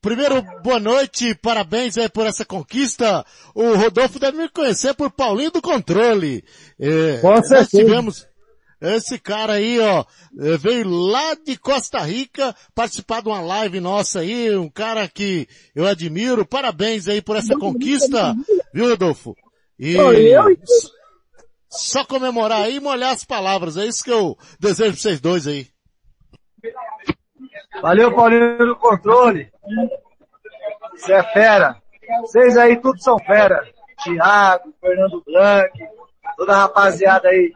S13: primeiro, boa noite, parabéns aí por essa conquista. O Rodolfo deve me conhecer por Paulinho do Controle. É,
S11: Com
S13: nós
S11: certeza.
S13: tivemos esse cara aí, ó, é, veio lá de Costa Rica participar de uma live nossa aí, um cara que eu admiro. Parabéns aí por essa conquista, viu, Rodolfo? E só comemorar aí e molhar as palavras, é isso que eu desejo pra vocês dois aí.
S11: Valeu, Paulinho do Controle. Você é fera. Vocês aí tudo são fera. Thiago, Fernando Blanc, toda a rapaziada aí.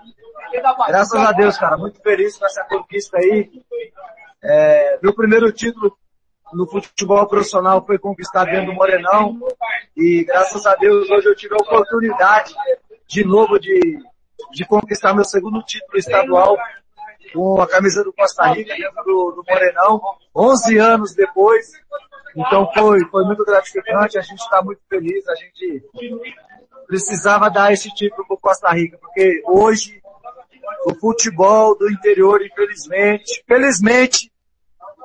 S11: Graças a Deus, cara. Muito feliz com essa conquista aí. É, meu primeiro título no futebol profissional foi conquistado dentro do Morenão. E graças a Deus hoje eu tive a oportunidade de novo de, de conquistar meu segundo título estadual com a camisa do Costa Rica dentro do, do Morenão, 11 anos depois. Então foi, foi muito gratificante, a gente está muito feliz, a gente precisava dar esse título para Costa Rica, porque hoje o futebol do interior, infelizmente, felizmente,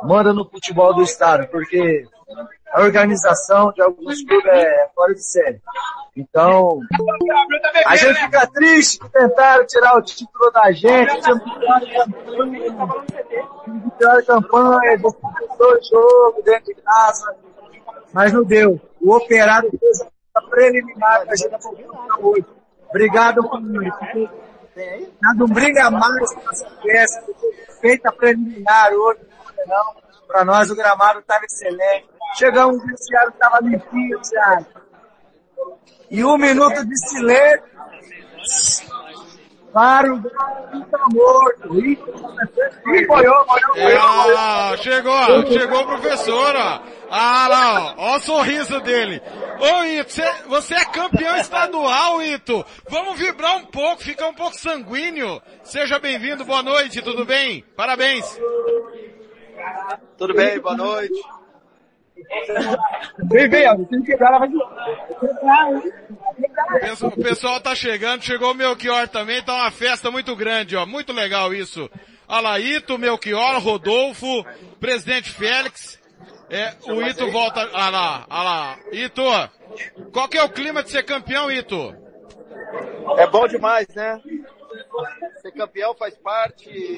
S11: manda no futebol do estado, porque a organização de alguns clubes é fora de série. Então, a gente fica triste que tentaram tirar o título da gente, tínhamos pior campanha, disputou o jogo dentro de casa, mas não deu. O operário fez a preliminar que a gente conquistou hoje. Obrigado, família. Um briga mais essa peça, feita preliminar hoje, não. Para nós o gramado estava excelente. Chegamos, o vestiário estava limpinho, Thiago. E um minuto de silêncio para o boiou,
S6: É, ah, chegou, chegou o professor, ó. Ah lá, ó, ó o sorriso dele. Ô Ito, você, você é campeão estadual, Ito. Vamos vibrar um pouco, ficar um pouco sanguíneo. Seja bem-vindo, boa noite, tudo bem? Parabéns.
S14: Tudo bem, boa noite.
S10: Vem, vem, ó. Tem que quebrar, ela vai...
S6: O pessoal- O pessoal tá chegando, chegou o Melchior também, tá uma festa muito grande, ó. Muito legal isso. Olha lá, Ito, Melchior, Rodolfo, presidente Félix. É, o Ito volta, olha lá, olha lá. Ito, qual que é o clima de ser campeão, Ito?
S14: É bom demais, né? Ser campeão faz parte.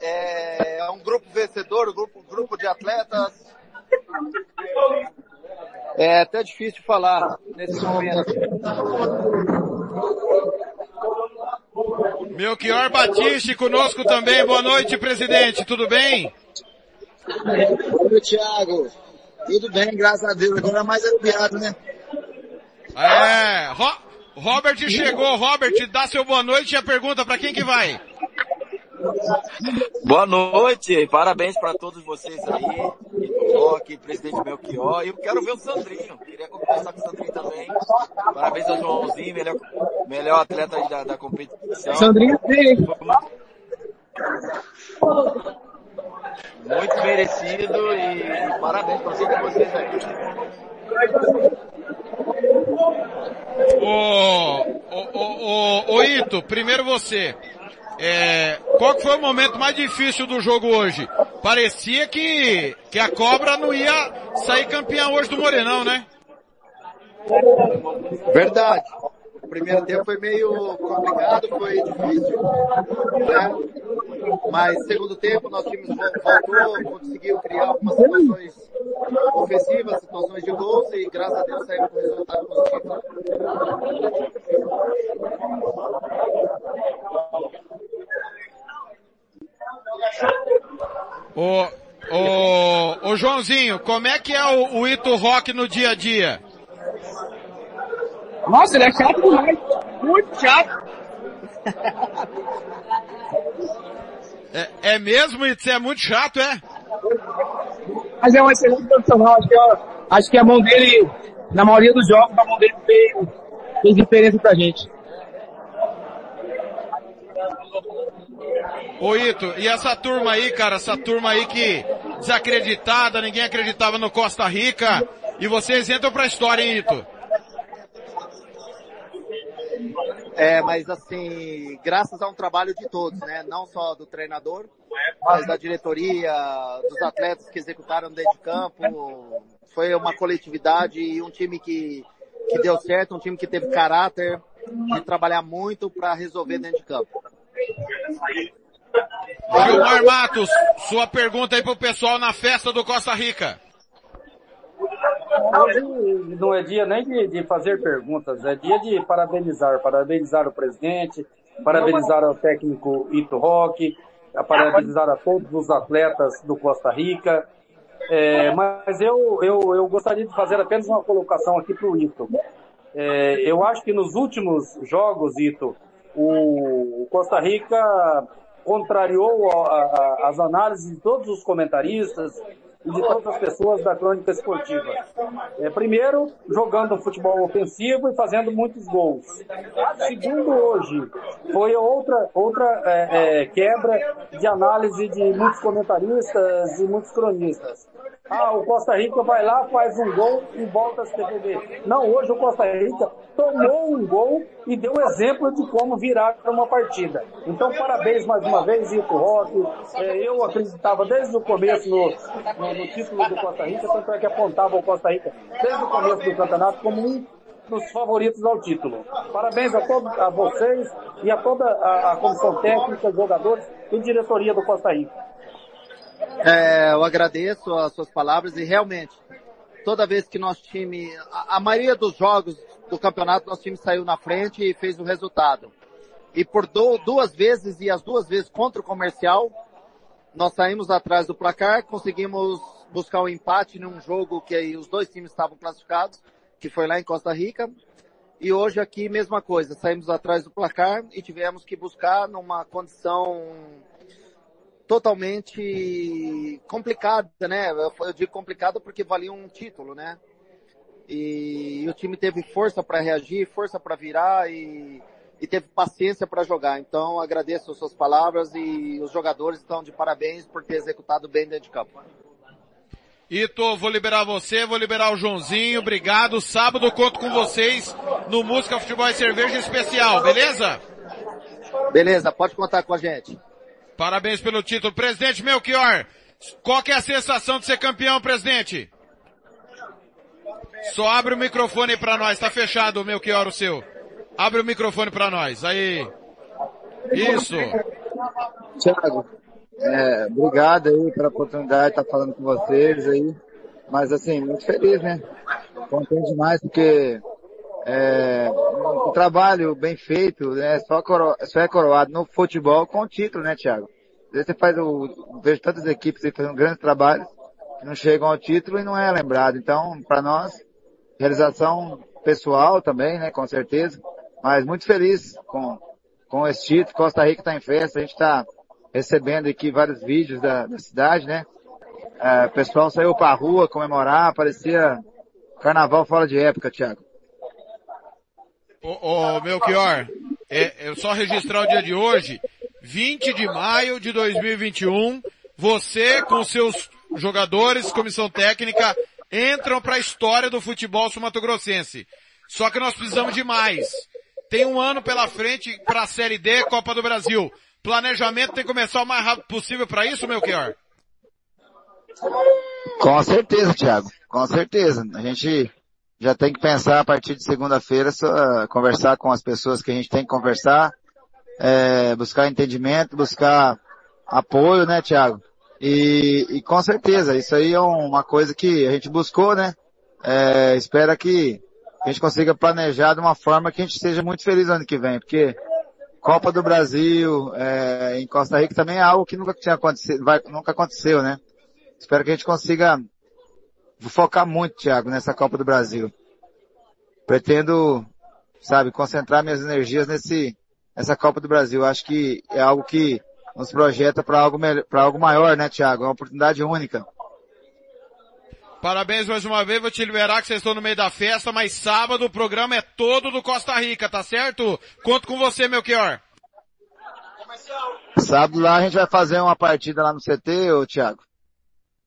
S14: É, é um grupo vencedor, um grupo, grupo de atletas. É até difícil falar nesse momento.
S6: Melchior Batiste conosco também. Boa noite, presidente. Tudo bem?
S15: Boa noite, Thiago. Tudo bem, graças a Deus. Agora é mais aliviado, né?
S6: É, Ro Robert chegou. Robert, dá seu boa noite e a pergunta para quem que vai?
S16: Boa noite, parabéns para todos vocês aí, Rock, presidente Belchior, e eu quero ver o Sandrinho, queria conversar com o Sandrinho também, parabéns ao Joãozinho, melhor, melhor atleta da, da competição.
S15: Sandrinho, sim.
S16: Muito merecido e, parabéns para todos vocês aí.
S6: Ô, ô, ô, ô, Ito, primeiro você. É, qual que foi o momento mais difícil do jogo hoje? Parecia que, que a cobra não ia sair campeã hoje do Morenão, né?
S14: Verdade. O primeiro tempo foi meio complicado, foi difícil. Né? Mas segundo tempo nosso time voltou, conseguiu criar algumas situações ofensivas, situações de gols e graças a Deus saímos com resultado positivo.
S6: Ô, ô, ô Joãozinho, como é que é o, o Ito Rock no dia a dia?
S10: Nossa, ele é chato demais. Muito chato.
S6: É, é mesmo, Ito? Você é muito chato, é?
S10: Mas é um excelente profissional. Acho que, acho que a mão dele, na maioria dos jogos, a mão dele fez, fez diferença pra gente.
S6: Ô Ito, e essa turma aí, cara, essa turma aí que desacreditada, ninguém acreditava no Costa Rica, e vocês entram pra história, hein, Ito?
S14: É, mas assim, graças a um trabalho de todos, né? Não só do treinador, mas da diretoria, dos atletas que executaram dentro de campo. Foi uma coletividade e um time que, que deu certo, um time que teve caráter de trabalhar muito para resolver dentro de campo.
S6: Gilmar Matos, sua pergunta aí pro pessoal na festa do Costa Rica.
S9: Hoje não é dia nem de, de, fazer perguntas, é dia de parabenizar. Parabenizar o presidente, parabenizar o técnico Ito Roque, parabenizar a todos os atletas do Costa Rica. É, mas eu, eu, eu gostaria de fazer apenas uma colocação aqui para o Ito. É, eu acho que nos últimos jogos, Ito, o Costa Rica contrariou a, a, as análises de todos os comentaristas e de todas as pessoas da crônica esportiva. É, primeiro, jogando futebol ofensivo e fazendo muitos gols. Segundo, hoje, foi outra, outra é, é, quebra de análise de muitos comentaristas e muitos cronistas. Ah, o Costa Rica vai lá, faz um gol e volta a se defender. Não, hoje o Costa Rica tomou um gol e deu exemplo de como virar uma partida. Então, parabéns mais uma vez, Ito Roque. É, eu acreditava desde o começo no, no, no, título do Costa Rica, tanto é que apontava o Costa Rica desde o começo do campeonato como um dos favoritos ao título. Parabéns a todos, a vocês e a toda a, a comissão técnica, jogadores e diretoria do Costa Rica.
S14: É, eu agradeço as suas palavras e realmente, toda vez que nosso time, a, a, maioria dos jogos do campeonato, nosso time saiu na frente e fez o resultado. E por duas vezes, e as duas vezes contra o comercial, nós saímos atrás do placar, conseguimos buscar o um empate num jogo que os dois times estavam classificados, que foi lá em Costa Rica. E hoje aqui, mesma coisa, saímos atrás do placar e tivemos que buscar numa condição totalmente complicada, né? Eu digo complicado porque valia um título, né? E, o time teve força para reagir, força para virar e, e, teve paciência para jogar. Então agradeço as suas palavras e os jogadores estão de parabéns por ter executado bem dentro de campo.
S6: Ito, vou liberar você, vou liberar o Joãozinho, obrigado. Sábado conto com vocês no Música, Futebol e Cerveja Especial, beleza?
S14: Beleza, pode contar com a gente.
S6: Parabéns pelo título. Presidente Melchior, qual que é a sensação de ser campeão, presidente? Só abre o microfone para nós, tá fechado, Melchior, o seu. Abre o microfone para nós, aí. Isso.
S15: Thiago, é, obrigado aí pela oportunidade de estar falando com vocês aí. Mas assim, muito feliz, né? Contente demais porque É, um trabalho bem feito, né? Só, coro, só é coroado no futebol com o título, né, vezes você faz o, vejo tantas equipes aí fazendo grandes trabalhos que não chegam ao título e não é lembrado. Então, para nós, realização pessoal também, né, com certeza, mas muito feliz com, com esse título. Costa Rica está em festa, a gente está recebendo aqui vários vídeos da, da cidade, né? É, o pessoal saiu pra rua comemorar, parecia carnaval fora de época, Thiago.
S6: Ô, ô Melchior, é, é só registrar o dia de hoje, 20 de maio de 2021, você com seus jogadores, comissão técnica, entram para a história do futebol sumatogrossense. Só que nós precisamos de mais. Tem um ano pela frente para a Série D, Copa do Brasil. Planejamento tem que começar o mais rápido possível para isso, Melchior?
S15: Com certeza, Thiago. Com certeza. A gente já tem que pensar a partir de segunda-feira, conversar com as pessoas que a gente tem que conversar, é, buscar entendimento, buscar apoio, né, Thiago? E, e, com certeza, isso aí é uma coisa que a gente buscou, né? É, espera que a gente consiga planejar de uma forma que a gente seja muito feliz no ano que vem, porque Copa do Brasil é, em Costa Rica também é algo que nunca tinha acontecido, vai, nunca aconteceu, né? Espero que a gente consiga focar muito, Thiago, nessa Copa do Brasil. Pretendo, sabe, concentrar minhas energias nesse, nessa Copa do Brasil. Acho que é algo que nos projeta para algo, para algo maior, né, Thiago? É uma oportunidade única.
S6: Parabéns mais uma vez, vou te liberar que vocês estão no meio da festa, mas sábado o programa é todo do Costa Rica, tá certo? Conto com você, Melchior.
S15: Sábado lá a gente vai fazer uma partida lá no CT, ô Thiago.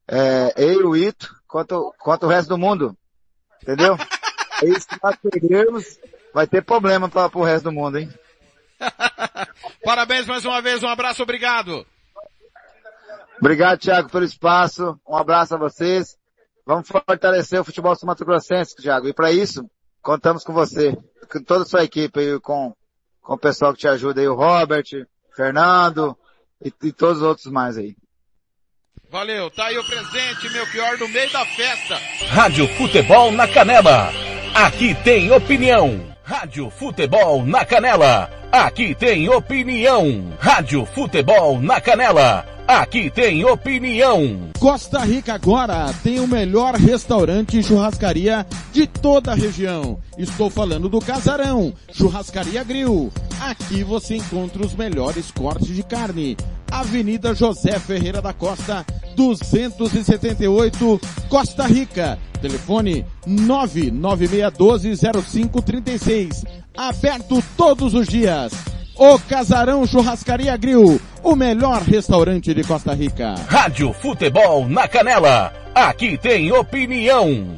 S15: É, eu e o Ito contra, contra o resto do mundo. Entendeu? é isso que nós perdermos, vai ter problema para o resto do mundo, hein?
S6: Parabéns mais uma vez, um abraço, obrigado.
S15: Obrigado, Thiago, pelo espaço. Um abraço a vocês. Vamos fortalecer o futebol Mato Grossense, Thiago. E para isso, contamos com você, com toda a sua equipe aí, com, com o pessoal que te ajuda aí, o Robert, Fernando e, e todos os outros mais aí.
S6: Valeu, tá aí o presente, meu pior, no meio da festa.
S1: Rádio Futebol na Canela. Aqui tem opinião. Rádio Futebol na Canela. Aqui tem opinião. Rádio Futebol na Canela. Aqui tem opinião.
S3: Costa Rica agora tem o melhor restaurante e churrascaria de toda a região. Estou falando do Casarão, Churrascaria Grill. Aqui você encontra os melhores cortes de carne. Avenida José Ferreira da Costa, 278, Costa Rica. Telefone 996120536. Aberto todos os dias. O Casarão Churrascaria Grill, o melhor restaurante de Costa Rica.
S1: Rádio Futebol na Canela. Aqui tem opinião.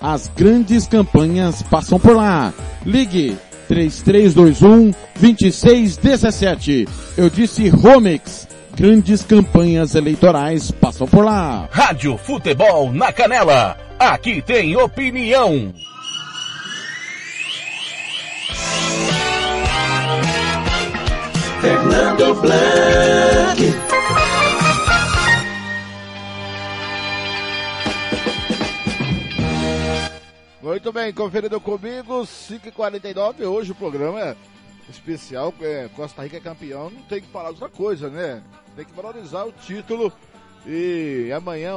S3: As grandes campanhas passam por lá. Ligue 3321 2617. Eu disse Romex. Grandes campanhas eleitorais passam por lá.
S1: Rádio Futebol na Canela. Aqui tem opinião.
S17: Fernando Blanc.
S3: Muito bem, conferido comigo, 5h49, hoje o programa é especial, é, Costa Rica é campeão, não tem que falar outra coisa, né? Tem que valorizar o título e amanhã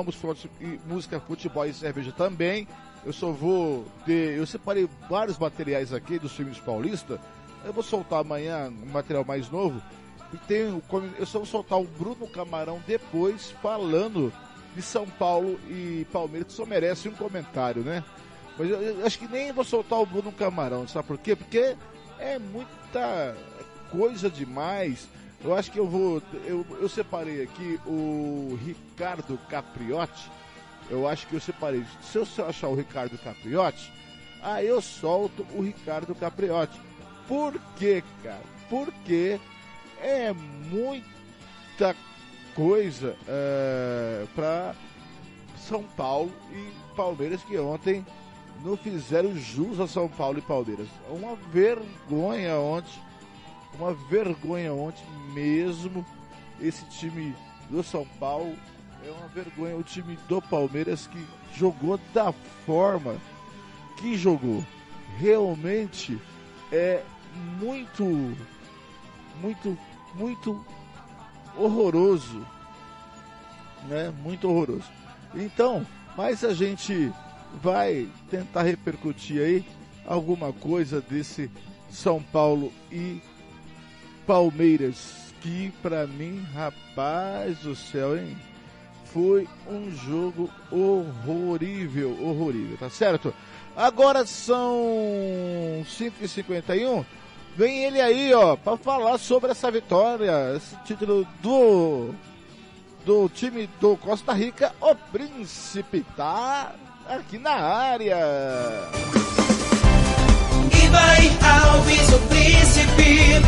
S3: música, futebol e cerveja também. Eu só vou ter, eu separei vários materiais aqui dos filmes paulistas eu vou soltar amanhã um material mais novo. E tem, eu só vou soltar o Bruno Camarão depois falando de São Paulo e Palmeiras, que só merece um comentário, né? Mas eu, eu, acho que nem vou soltar o Bruno Camarão, sabe por quê? Porque é muita coisa demais. Eu acho que eu vou. Eu, eu separei aqui o Ricardo Capriotti. Eu acho que eu separei. Se eu achar o Ricardo Capriotti, aí eu solto o Ricardo Capriotti. Por quê, cara? Porque é muita coisa é, para São Paulo e Palmeiras que ontem não fizeram jus a São Paulo e Palmeiras. Uma vergonha ontem, uma vergonha ontem mesmo esse time do São Paulo. É uma vergonha o time do Palmeiras que jogou da forma que jogou. Realmente é muito, muito, muito horroroso. Né? Muito horroroso. Então, mas a gente vai tentar repercutir aí alguma coisa desse São Paulo e Palmeiras, que para mim, rapaz do céu, hein? Foi um jogo horrorível, horrorível, tá certo? Agora são 5h51. Vem ele aí, ó, para falar sobre essa vitória, esse título do do time do Costa Rica, o Príncipe tá aqui na área.
S18: Ibai Alves, o Príncipe.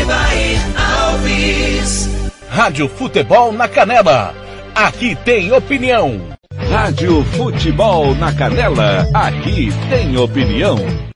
S18: Ibai Alves.
S19: Rádio Futebol na Canela. Aqui tem opinião. Rádio Futebol na Canela. Aqui tem opinião.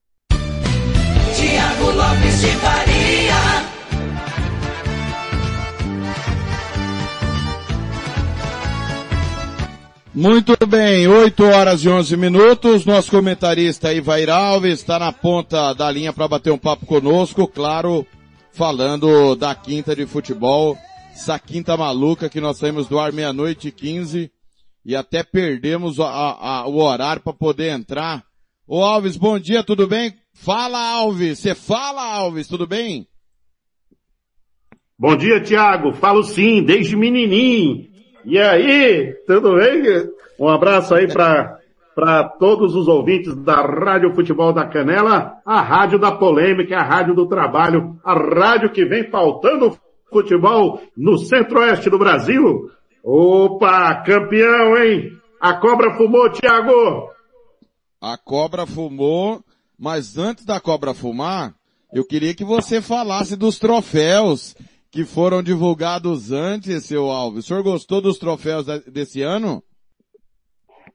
S6: Muito bem, 8 horas e 11 minutos. Nosso comentarista Ivair Alves está na ponta da linha para bater um papo conosco, claro, falando da quinta de futebol, essa quinta maluca que nós saímos do ar meia-noite e 15 e até perdemos a, a, o horário para poder entrar. Ô Alves, bom dia, tudo bem? Fala Alves, você fala Alves, tudo bem?
S20: Bom dia, Tiago. Falo sim, desde menininho. E aí, tudo bem? Um abraço aí para para todos os ouvintes da Rádio Futebol da Canela, a rádio da polêmica, a rádio do trabalho, a rádio que vem pautando futebol no centro-oeste do Brasil. Opa, campeão, hein? A cobra fumou, Thiago!
S6: A cobra fumou, mas antes da cobra fumar, eu queria que você falasse dos troféus que foram divulgados antes, seu Alves. O senhor gostou dos troféus desse ano?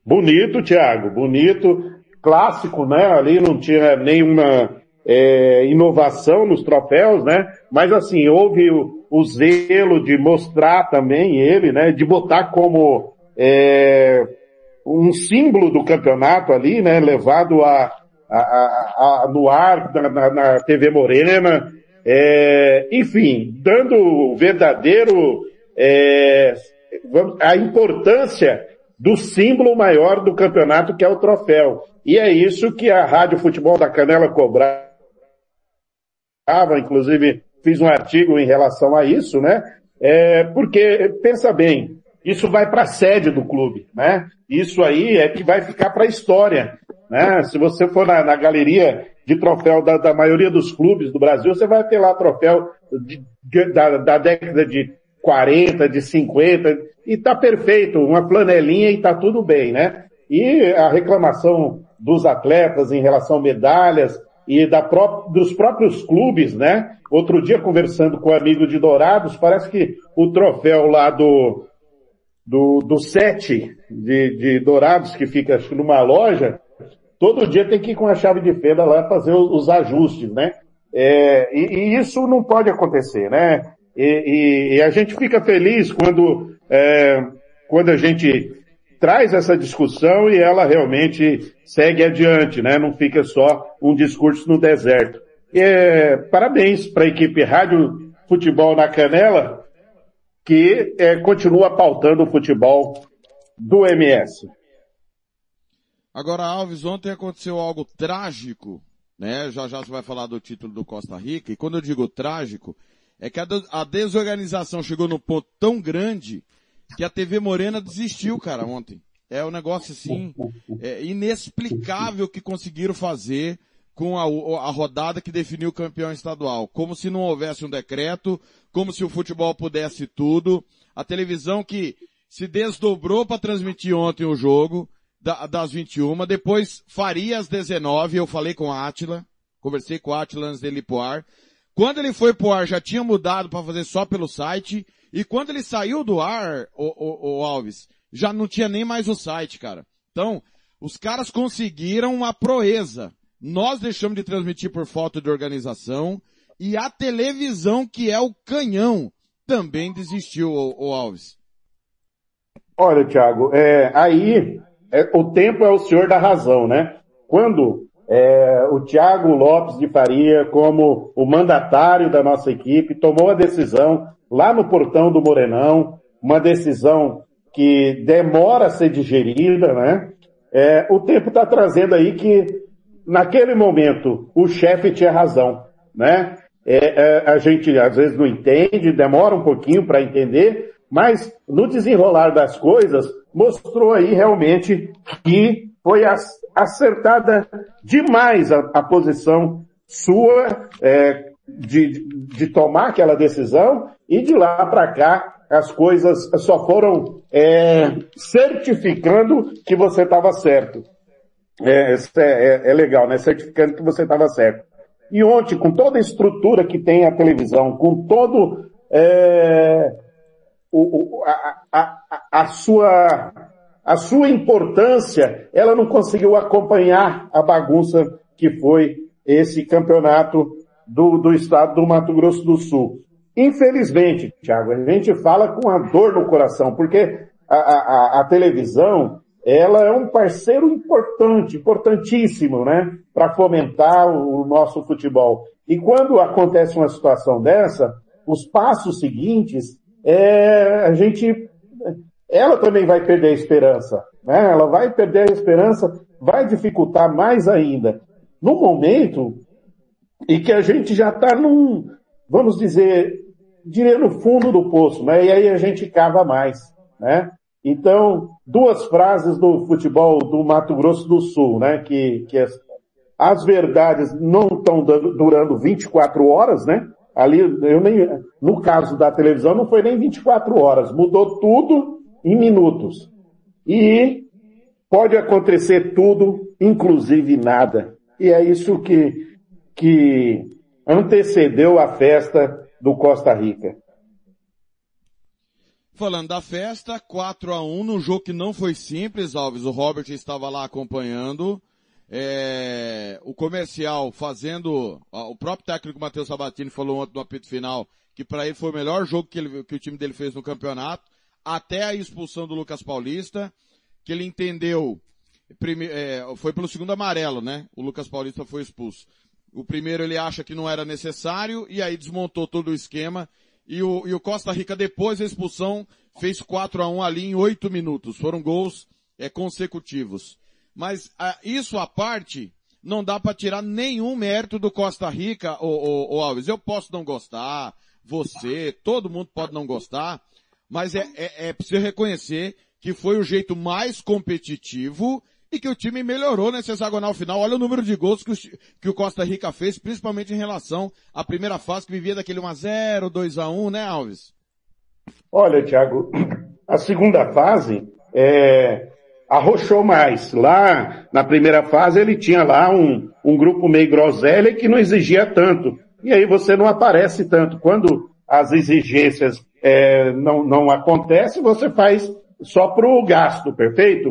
S20: Bonito, Thiago, bonito. Clássico, né? Ali não tinha nenhuma é, inovação nos troféus, né? Mas assim, houve o, o, zelo de mostrar também ele, né? De botar como é, um símbolo do campeonato ali, né? Levado a, a, a, a no ar, na, na, na TV Morena, é, enfim, dando o verdadeiro, é, a importância do símbolo maior do campeonato que é o troféu. E é isso que a Rádio Futebol da Canela cobrava, inclusive fiz um artigo em relação a isso, né? É, porque, pensa bem, isso vai para a sede do clube, né? Isso aí é que vai ficar para a história, né? Se você for na, na galeria de troféu da, da, maioria dos clubes do Brasil, você vai ter lá troféu de, de, da, da década de 40, de 50, e tá perfeito, uma planelinha e tá tudo bem, né? E a reclamação dos atletas em relação a medalhas e da pró dos próprios clubes, né? Outro dia conversando com um amigo de Dourados, parece que o troféu lá do, do, do sete de, de Dourados, que fica acho, numa loja, todo dia tem que ir com a chave de fenda lá fazer os, ajustes, né? É, e, e, isso não pode acontecer, né? E, e, e a gente fica feliz quando, é, quando a gente traz essa discussão e ela realmente segue adiante, né? Não fica só um discurso no deserto. É, parabéns para a equipe Rádio Futebol na Canela, que é, continua pautando o futebol do MS.
S6: Agora, Alves, ontem aconteceu algo trágico, né? Já já você vai falar do título do Costa Rica, e quando eu digo trágico, é que a, desorganização chegou num ponto tão grande que a TV Morena desistiu, cara, ontem. É um negócio assim, é inexplicável que conseguiram fazer com a, a, rodada que definiu o campeão estadual. Como se não houvesse um decreto, como se o futebol pudesse tudo. A televisão que se desdobrou para transmitir ontem o jogo da, das 21, depois faria às 19, eu falei com a Átila, Conversei com o Atila antes dele ir pro ar. Quando ele foi pro ar, já tinha mudado para fazer só pelo site. E quando ele saiu do ar, o, o, o Alves, já não tinha nem mais o site, cara. Então, os caras conseguiram uma proeza. Nós deixamos de transmitir por falta de organização e a televisão, que é o canhão, também desistiu, o, o Alves.
S20: Olha, Thiago, é, aí é, o tempo é o senhor da razão, né? Quando é, o Thiago Lopes de Faria, como o mandatário da nossa equipe, tomou a decisão lá no portão do Morenão, uma decisão que demora a ser digerida, né? É, o tempo está trazendo aí que, naquele momento, o chefe tinha razão, né? É, é, a gente às vezes não entende, demora um pouquinho para entender, mas no desenrolar das coisas, mostrou aí realmente que foi acertada demais a, a posição sua é, de, de tomar aquela decisão e de lá para cá as coisas só foram é, certificando que você estava certo. É, é, é, legal, né? Certificando que você estava certo. E ontem, com toda a estrutura que tem a televisão, com todo é, o, a, a, a, sua a sua importância, ela não conseguiu acompanhar a bagunça que foi esse campeonato do, do estado do Mato Grosso do Sul. Infelizmente, Thiago, a gente fala com a dor no coração, porque a, a, a televisão, ela é um parceiro importante, importantíssimo, né, para fomentar o, o nosso futebol. E quando acontece uma situação dessa, os passos seguintes, é, a gente ela também vai perder a esperança. Né? Ela vai perder a esperança, vai dificultar mais ainda. No momento em que a gente já está num, vamos dizer, diria no fundo do poço, né? E aí a gente cava mais, né? Então, duas frases do futebol do Mato Grosso do Sul, né? Que, que as, as verdades não estão durando 24 horas, né? Ali, eu nem, no caso da televisão, não foi nem 24 horas, mudou tudo em minutos. E pode acontecer tudo, inclusive nada. E é isso que, que antecedeu a festa do Costa Rica.
S6: Falando da festa, 4 a 1 no jogo que não foi simples, Alves. O Robert estava lá acompanhando. É, o comercial fazendo, o próprio técnico Matheus Sabatini falou ontem no apito final que para ele foi o melhor jogo que, ele, que o time dele fez no campeonato até a expulsão do Lucas Paulista, que ele entendeu, prime, é, foi pelo segundo amarelo, né? O Lucas Paulista foi expulso. O primeiro ele acha que não era necessário e aí desmontou todo o esquema. E o, e o Costa Rica, depois da expulsão, fez 4 a 1 ali em 8 minutos. Foram gols é, consecutivos. Mas a, isso à parte, não dá para tirar nenhum mérito do Costa Rica, o Alves. Eu posso não gostar, você, todo mundo pode não gostar, mas é, é, é preciso reconhecer que foi o jeito mais competitivo e que o time melhorou nesse hexagonal final. Olha o número de gols que o, que o Costa Rica fez, principalmente em relação à primeira fase que vivia daquele 1x0, 2x1, né, Alves?
S20: Olha, Thiago, a segunda fase é, arrochou mais. Lá, na primeira fase, ele tinha lá um, um grupo meio groselha que não exigia tanto. E aí você não aparece tanto. Quando as exigências é, não, não acontece, você faz só para o gasto, perfeito?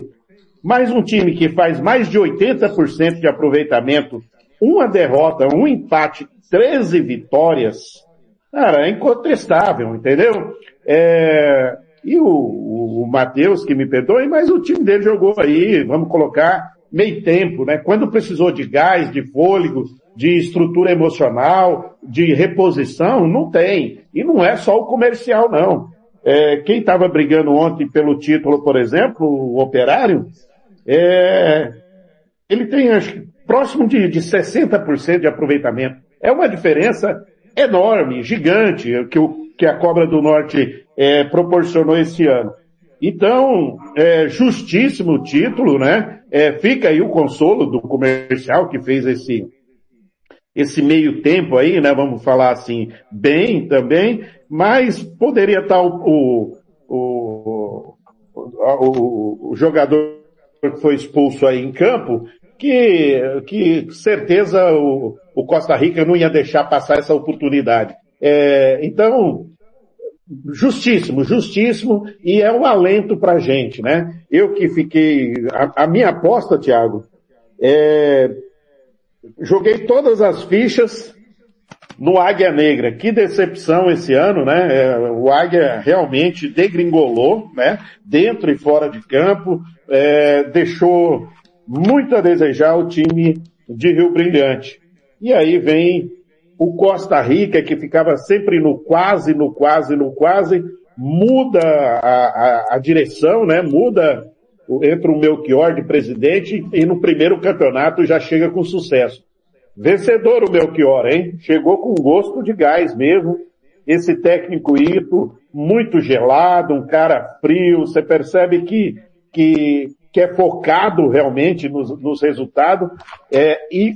S20: Mas um time que faz mais de 80% de aproveitamento, uma derrota, um empate, 13 vitórias, cara, é incontestável, entendeu? É, e o, o, o Matheus, que me perdoe, mas o time dele jogou aí, vamos colocar, meio tempo, né? Quando precisou de gás, de fôlego, de estrutura emocional, de reposição, não tem. E não é só o comercial, não. É, quem estava brigando ontem pelo título, por exemplo, o Operário, é, ele tem acho, próximo de, de 60% de aproveitamento. É uma diferença enorme, gigante, que, o, que a Cobra do Norte é, proporcionou esse ano. Então, é justíssimo título, né? É, fica aí o consolo do comercial que fez esse, esse meio tempo aí, né? Vamos falar assim, bem também, mas poderia estar o, o, o, o jogador que foi expulso aí em campo, que, que certeza o, o Costa Rica não ia deixar passar essa oportunidade. É, então, justíssimo, justíssimo, e é um alento pra gente, né? Eu que fiquei, a, a minha aposta, Thiago, é, joguei todas as fichas no Águia Negra. Que decepção esse ano, né? É, o Águia realmente degringolou, né? Dentro e fora de campo, é, deixou muito a desejar o time de Rio Brilhante. E aí vem o Costa Rica, que ficava sempre no quase, no quase, no quase, muda a, a, a direção, né? Muda, entra o Melchior de presidente e no primeiro campeonato já chega com sucesso. Vencedor o Melchior, hein? Chegou com gosto de gás mesmo. Esse técnico Ito, muito gelado, um cara frio, você percebe que, que, que é focado realmente nos, nos resultados, é, e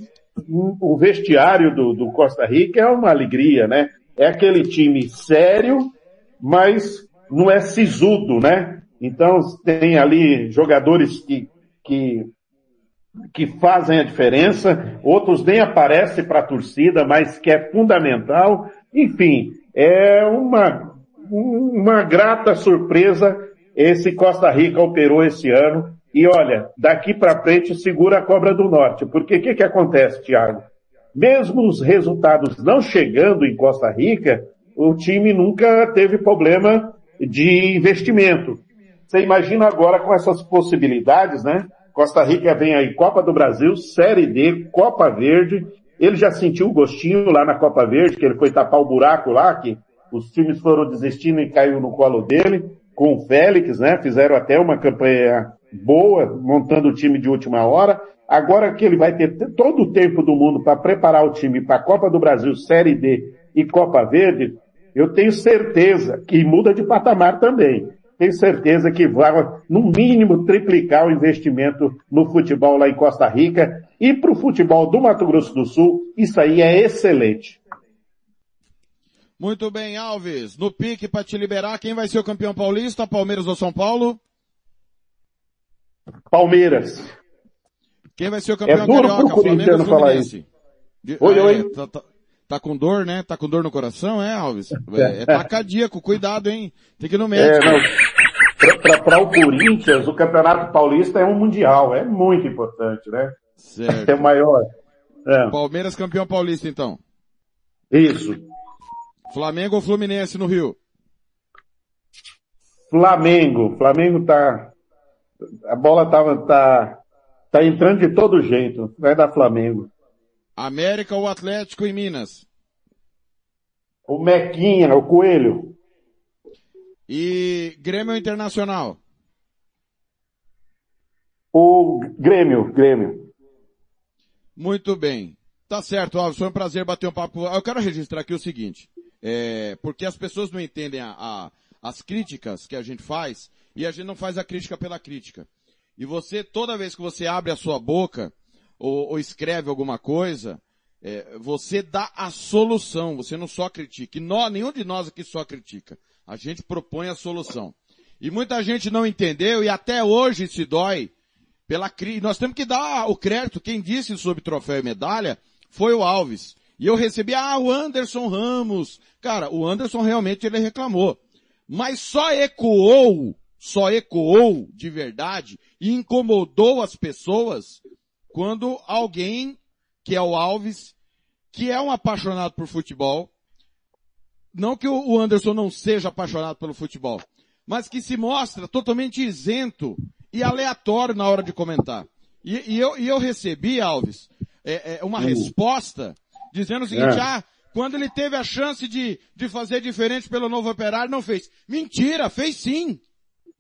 S20: o vestiário do, do Costa Rica é uma alegria, né? É aquele time sério, mas não é sisudo, né? Então tem ali jogadores que, que que fazem a diferença, outros nem aparecem para a torcida, mas que é fundamental. Enfim, é uma, uma grata surpresa esse Costa Rica operou esse ano. E olha, daqui para frente segura a cobra do norte. Porque o que, que acontece, Thiago? Mesmo os resultados não chegando em Costa Rica, o time nunca teve problema de investimento. Você imagina agora com essas possibilidades, né? Costa Rica vem aí Copa do Brasil, Série D, Copa Verde. Ele já sentiu o gostinho lá na Copa Verde, que ele foi tapar o buraco lá, que os times foram desistindo e caiu no colo dele, com o Félix, né? Fizeram até uma campanha boa, montando o time de última hora. Agora que ele vai ter todo o tempo do mundo para preparar o time para a Copa do Brasil, Série D e Copa Verde, eu tenho certeza que muda de patamar também tenho certeza que vai, no mínimo, triplicar o investimento no futebol lá em Costa Rica. E para o futebol do Mato Grosso do Sul, isso aí é excelente.
S6: Muito bem, Alves. No pique para te liberar, quem vai ser o campeão paulista, Palmeiras ou São Paulo?
S20: Palmeiras.
S6: Quem vai ser o campeão
S20: é duro
S6: carioca,
S20: pro Flamengo ou falar isso. Oi,
S6: ah,
S20: oi.
S6: É, tá, tá, tá, com dor, né? Tá com dor no coração, é, Alves? É, é tacadíaco, cuidado, hein? Tem que ir no médico.
S20: É. Para o Corinthians, o Campeonato Paulista é um mundial, é muito importante, né?
S6: Certo.
S20: É maior. É.
S6: Palmeiras campeão paulista, então.
S20: Isso.
S6: Flamengo ou Fluminense no Rio?
S20: Flamengo. Flamengo tá, a bola tá, tá, tá entrando de todo jeito. Vai dar Flamengo.
S6: América ou Atlético em Minas?
S20: O Mequinha, o Coelho.
S6: E Grêmio Internacional?
S20: O Grêmio, Grêmio.
S6: Muito bem. Tá certo, Alves, foi um prazer bater um papo. Eu quero registrar aqui o seguinte, é, porque as pessoas não entendem a, a, as críticas que a gente faz e a gente não faz a crítica pela crítica. E você, toda vez que você abre a sua boca ou, ou escreve alguma coisa, é, você dá a solução, você não só critica. E nós, nenhum de nós aqui só critica. A gente propõe a solução. E muita gente não entendeu e até hoje se dói pela crise. Nós temos que dar o crédito. Quem disse sobre troféu e medalha foi o Alves. E eu recebi, ah, o Anderson Ramos. Cara, o Anderson realmente ele reclamou. Mas só ecoou, só ecoou de verdade e incomodou as pessoas quando alguém, que é o Alves, que é um apaixonado por futebol, não que o Anderson não seja apaixonado pelo futebol, mas que se mostra totalmente isento e aleatório na hora de comentar. E, e eu, e eu recebi, Alves, é, é, uma uh. resposta dizendo o seguinte, é. ah, quando ele teve a chance de, de fazer diferente pelo novo operário, não fez. Mentira, fez sim.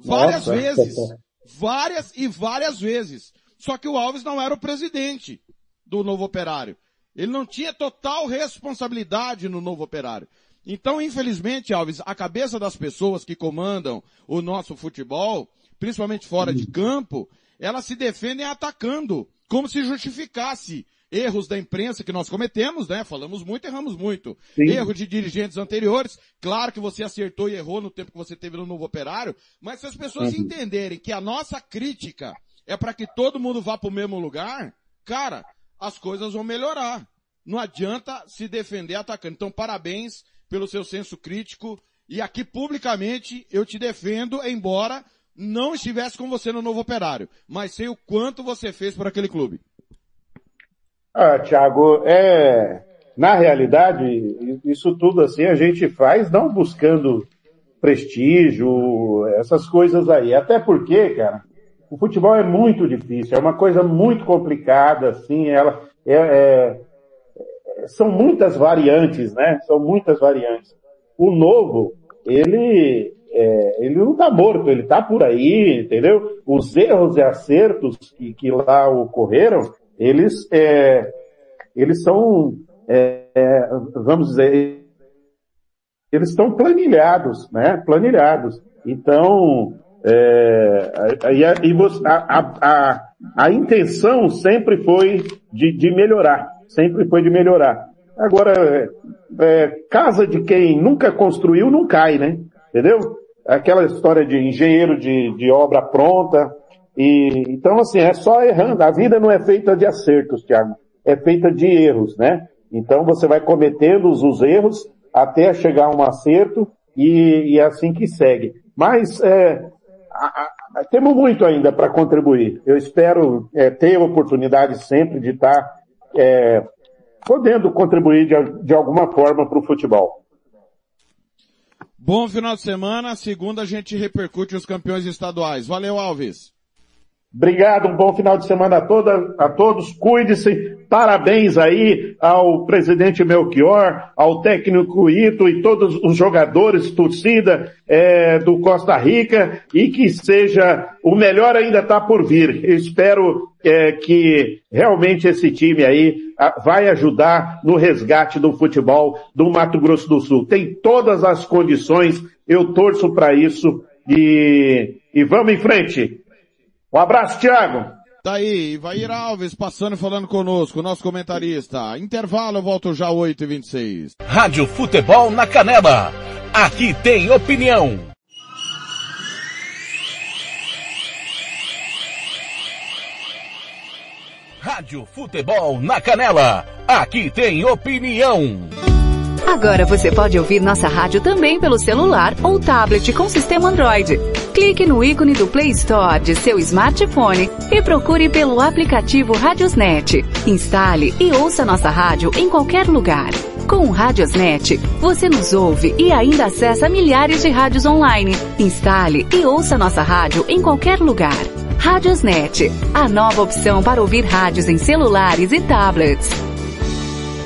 S6: Várias Nossa. vezes. Várias e várias vezes. Só que o Alves não era o presidente do novo operário. Ele não tinha total responsabilidade no novo operário. Então, infelizmente, Alves, a cabeça das pessoas que comandam o nosso futebol, principalmente fora de campo, elas se defendem atacando, como se justificasse erros da imprensa que nós cometemos, né? Falamos muito, erramos muito. Sim. Erro de dirigentes anteriores. Claro que você acertou e errou no tempo que você teve no novo operário, mas se as pessoas uhum. entenderem que a nossa crítica é para que todo mundo vá para o mesmo lugar, cara, as coisas vão melhorar. não adianta se defender atacando. Então parabéns pelo seu senso crítico e aqui publicamente eu te defendo, embora não estivesse com você no novo operário, mas sei o quanto você fez por aquele clube.
S20: Ah, Thiago, é, na realidade, isso tudo assim a gente faz não buscando prestígio, essas coisas aí. Até porque, cara, o futebol é muito difícil, é uma coisa muito complicada, assim, ela é, é são muitas variantes, né? São muitas variantes. O novo, ele, é, ele não está morto, ele está por aí, entendeu? Os erros e acertos que, que lá ocorreram, eles, é, eles são, é, é vamos dizer, eles estão planilhados, né? Planilhados. Então, é, a, a, a, a, intenção sempre foi de, de melhorar, sempre foi de melhorar. Agora, é, é, casa de quem nunca construiu não cai, né? Entendeu? Aquela história de engenheiro de, de obra pronta. E, então, assim, é só errando. A vida não é feita de acertos, Tiago. É feita de erros, né? Então você vai cometendo os erros até chegar a um acerto e, e é assim que segue. Mas é, a, a, temos muito ainda para contribuir. Eu espero é, ter a oportunidade sempre de estar tá, é, podendo contribuir de, de alguma forma para o futebol.
S6: Bom final de semana. Segunda a gente repercute os campeões estaduais. Valeu, Alves.
S20: Obrigado, um bom final de semana a, toda, a todos. Cuide-se. Parabéns aí ao presidente Melchior, ao técnico Ito e todos os jogadores, torcida é, do Costa Rica e que seja o melhor ainda está por vir. Eu espero é, que realmente esse time aí vai ajudar no resgate do futebol do Mato Grosso do Sul. Tem todas as condições. Eu torço para isso e, e vamos em frente. Um abraço, Thiago.
S6: Tá aí, Ivair Alves passando e falando conosco, nosso comentarista. Intervalo, eu volto já 8 e 26
S21: Rádio Futebol na Canela. Aqui tem opinião. Rádio Futebol na Canela. Aqui tem opinião.
S22: Agora você pode ouvir nossa rádio também pelo celular ou tablet com sistema Android. Clique no ícone do Play Store de seu smartphone e procure pelo aplicativo Radiosnet. Instale e ouça nossa rádio em qualquer lugar. Com o Radiosnet, você nos ouve e ainda acessa milhares de rádios online. Instale e ouça nossa rádio em qualquer lugar. Radiosnet, a nova opção para ouvir rádios em celulares e tablets.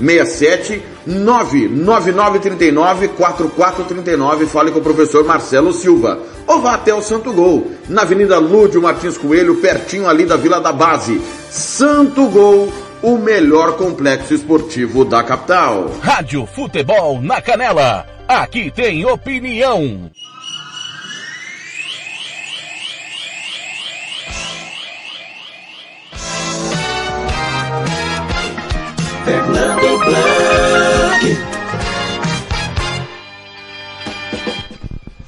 S1: 67 99939 4439. Fale com o professor Marcelo Silva. Ou vá até o Santo Gol, na Avenida Lúdio Martins Coelho, pertinho ali da Vila da Base. Santo Gol, o melhor complexo esportivo da capital.
S21: Rádio Futebol na Canela. Aqui tem opinião.
S17: Fernando Blanc.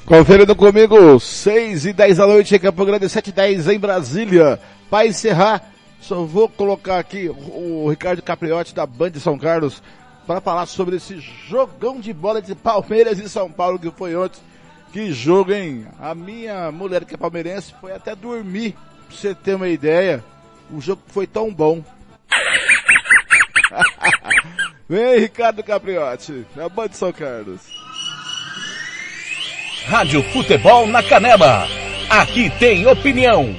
S3: Conferindo comigo, 6 e 10 da noite em Campo Grande, 7 e 10 em Brasília. Para encerrar, só vou colocar aqui o Ricardo Capriotti da Band de São Carlos para falar sobre esse jogão de bola de Palmeiras e São Paulo que foi ontem. Que jogo, hein? A minha mulher que é palmeirense foi até dormir, pra você ter uma ideia. O jogo foi tão bom. Vem, Ricardo Capriotti, na Band São Carlos.
S1: Rádio Futebol na Canela. Aqui tem opinião.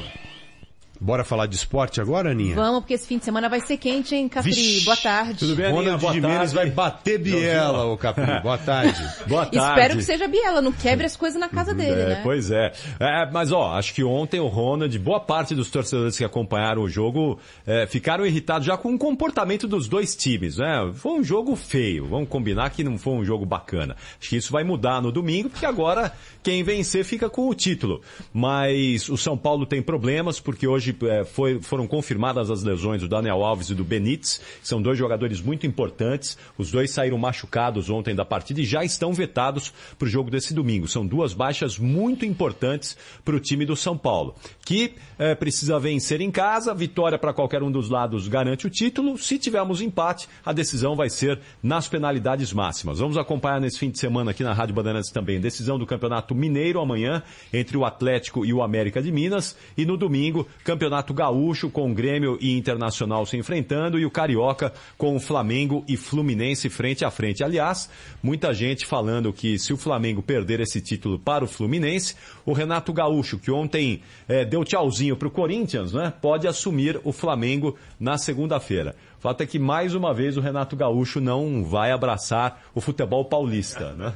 S23: Bora falar de esporte agora, Aninha?
S24: Vamos, porque esse fim de semana vai ser quente, hein, Capri?
S23: Vixe.
S24: Boa tarde.
S23: Tudo bem, Ronald
S24: Boa
S23: de
S24: tarde.
S23: Menes vai bater Biela, ô Capri. Boa tarde.
S24: Boa Espero que seja Biela, não quebre as coisas na casa dele,
S25: É,
S24: né?
S25: Pois é. É, Mas ó, acho que ontem o Ronald, boa parte dos torcedores que acompanharam o jogo, é, ficaram irritados já com o comportamento dos dois times, né? Foi um jogo feio. Vamos combinar que não foi um jogo bacana. Acho que isso vai mudar no domingo, porque agora quem vencer fica com o título. Mas o São Paulo tem problemas, porque hoje é, foi- foram confirmadas as lesões do Daniel Alves e do Benítez, que são dois jogadores muito importantes. Os dois saíram machucados ontem da partida e já estão vetados para o jogo desse domingo. São duas baixas muito importantes para o time do São Paulo, que eh, precisa vencer em casa. Vitória para qualquer um dos lados garante o título. Se tivermos empate, a decisão vai ser nas penalidades máximas. Vamos acompanhar nesse fim de semana aqui na Rádio Bandeirantes também decisão do Campeonato Mineiro amanhã entre o Atlético e o América de Minas e no domingo Campeonato Gaúcho com Grêmio e Internacional se enfrentando e o Carioca com o Flamengo e Fluminense frente a frente. Aliás, muita gente falando que se o Flamengo perder esse título para o Fluminense, o Renato Gaúcho, que ontem eh, deu tchauzinho para o Corinthians, né, pode assumir o Flamengo na segunda-feira. Fato é que mais uma vez o Renato Gaúcho não vai abraçar o futebol paulista, né?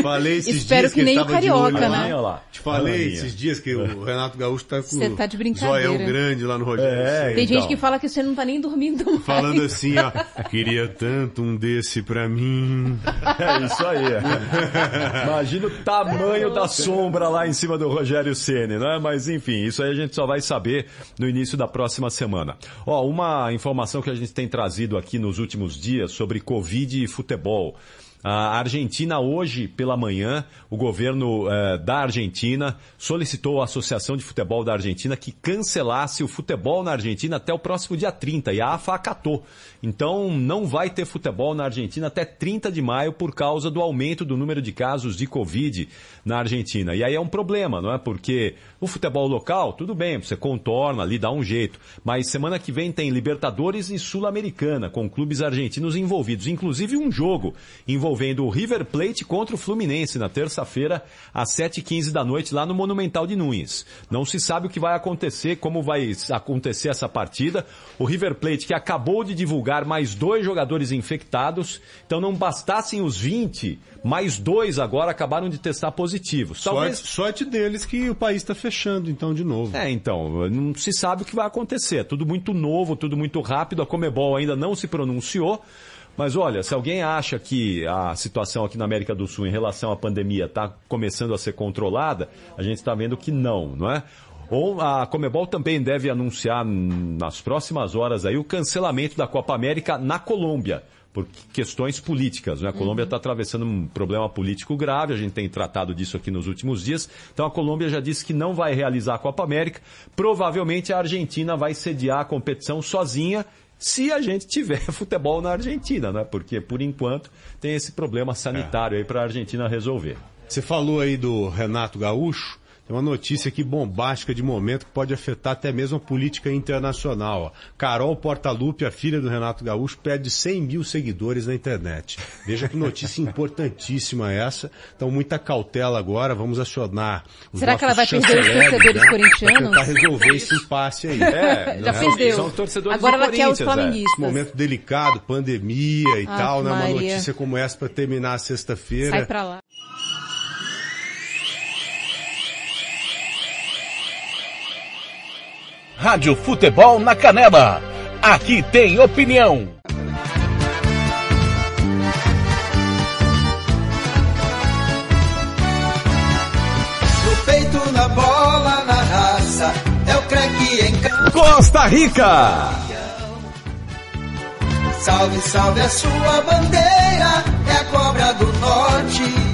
S23: Falei esses
S24: Espero
S23: dias
S24: que nem
S23: ele
S24: o Carioca,
S23: olho
S24: né?
S25: Olha lá.
S23: Te falei esses dias que o Renato Gaúcho tá com
S24: Você tá de brincadeira.
S23: zoião grande lá no Rogério.
S25: É,
S24: Tem
S25: então.
S24: gente que fala que você não tá nem dormindo mais.
S23: Falando assim, ó, queria tanto um desse pra mim.
S25: É isso aí. Imagina o tamanho da sombra lá em cima do Rogério Ceni, né? Mas enfim, isso aí a gente só vai saber no início da próxima semana. Ó, uma informação que a gente tem trazido aqui nos últimos dias sobre Covid e futebol. A Argentina hoje pela manhã, o governo eh, da Argentina solicitou à Associação de Futebol da Argentina que cancelasse o futebol na Argentina até o próximo dia 30 e a AFA acatou. Então não vai ter futebol na Argentina até 30 de maio por causa do aumento do número de casos de Covid na Argentina. E aí é um problema, não é? Porque o futebol local, tudo bem, você contorna ali, dá um jeito. Mas semana que vem tem Libertadores e Sul-Americana, com clubes argentinos envolvidos. Inclusive um jogo envolvendo o River Plate contra o Fluminense na terça-feira, às 7h15 da noite, lá no Monumental de Nunes. Não se sabe o que vai acontecer, como vai acontecer essa partida. O River Plate, que acabou de divulgar mais dois jogadores infectados, então não bastassem os 20, mais dois agora acabaram de testar positivos. Talvez
S23: Sorte, sorte deles que o país tá fechando, então, de novo.
S25: é, então, não se sabe o que vai acontecer. É Tudo muito novo, tudo muito rápido. A Comebol ainda não se pronunciou. Mas olha, se alguém acha que a situação aqui na América do Sul em relação à pandemia está começando a ser controlada, a gente está vendo que não, não é? Ou a Comebol também deve anunciar nas próximas horas aí o cancelamento da Copa América na Colômbia por questões políticas. Né? A Colômbia está atravessando um problema político grave, a gente tem tratado disso aqui nos últimos dias. Então a Colômbia já disse que não vai realizar a Copa América. Provavelmente a Argentina vai sediar a competição sozinha. Se a gente tiver futebol na Argentina, né? Porque por enquanto tem esse problema sanitário aí para a Argentina resolver.
S23: Você falou aí do Renato Gaúcho. Tem uma notícia aqui bombástica de momento que pode afetar até mesmo a política internacional. Carol Portalupe, a filha do Renato Gaúcho, perde 100 mil seguidores na internet. Veja que notícia importantíssima essa. Então, muita cautela agora. Vamos acionar os
S24: Será que ela vai perder os torcedores
S23: né,
S24: corintianos?
S23: Pra tentar resolver esse impasse aí.
S24: É, Já
S23: né?
S24: perdeu. São torcedores Agora ela quer os é. flamenguistas.
S23: Esse momento delicado, pandemia e
S24: Ave
S23: tal, né? Uma notícia como essa para terminar a sexta-feira.
S24: Sai pra lá.
S1: Rádio Futebol na Canela. Aqui tem opinião.
S2: No peito, na bola, na raça, é o craque em campo.
S1: Costa Rica.
S2: Salve, salve a sua bandeira, é a cobra do norte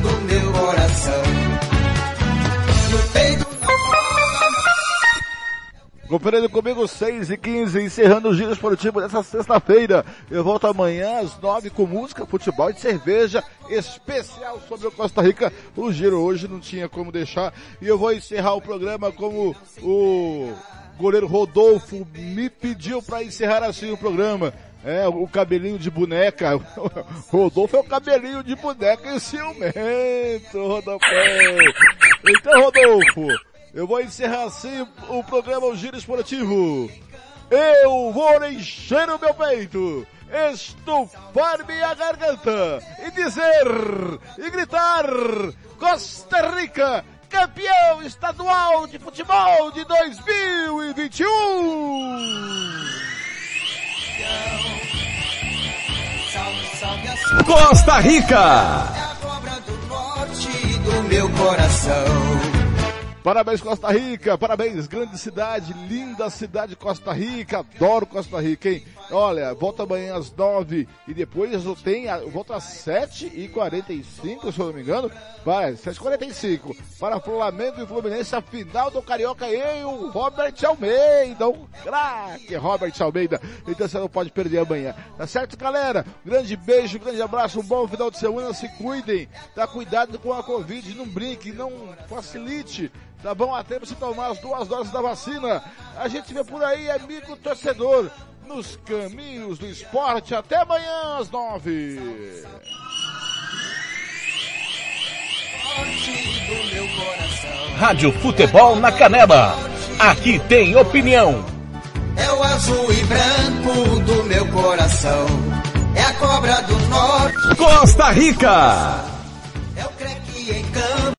S3: Conferindo comigo 6 e 15, encerrando o giro esportivo dessa sexta-feira. Eu volto amanhã às 9 com música, futebol e cerveja especial sobre o Costa Rica. O giro hoje não tinha como deixar. E eu vou encerrar o programa como o goleiro Rodolfo me pediu para encerrar assim o programa. É, o cabelinho de boneca. Rodolfo é o cabelinho de boneca e ciumento, Rodolfo. Então, Rodolfo, eu vou encerrar assim o programa O Giro Esportivo. Eu vou encher o meu peito, estufar minha garganta e dizer e gritar Costa Rica, campeão estadual de futebol de 2021.
S1: Costa Rica.
S2: do meu coração.
S3: Parabéns Costa Rica, parabéns, grande cidade, linda cidade Costa Rica, adoro Costa Rica, hein? Olha, volta amanhã às nove e depois eu tenho, volta às sete e quarenta e cinco, se eu não me engano, vai, sete e quarenta e cinco, para Flamengo e Fluminense, a final do Carioca, e o Robert Almeida, o craque Robert Almeida, então você não pode perder amanhã, tá certo galera? Grande beijo, grande abraço, um bom final de semana, se cuidem, tá cuidado com a Covid, não brinque, não facilite, tá bom? Até você tomar as duas doses da vacina. A gente vê por aí, amigo torcedor, nos caminhos do esporte. Até amanhã às nove.
S1: Rádio Futebol na Canela. Aqui tem opinião.
S2: É o azul e branco do meu coração. É a cobra do norte.
S1: Costa Rica.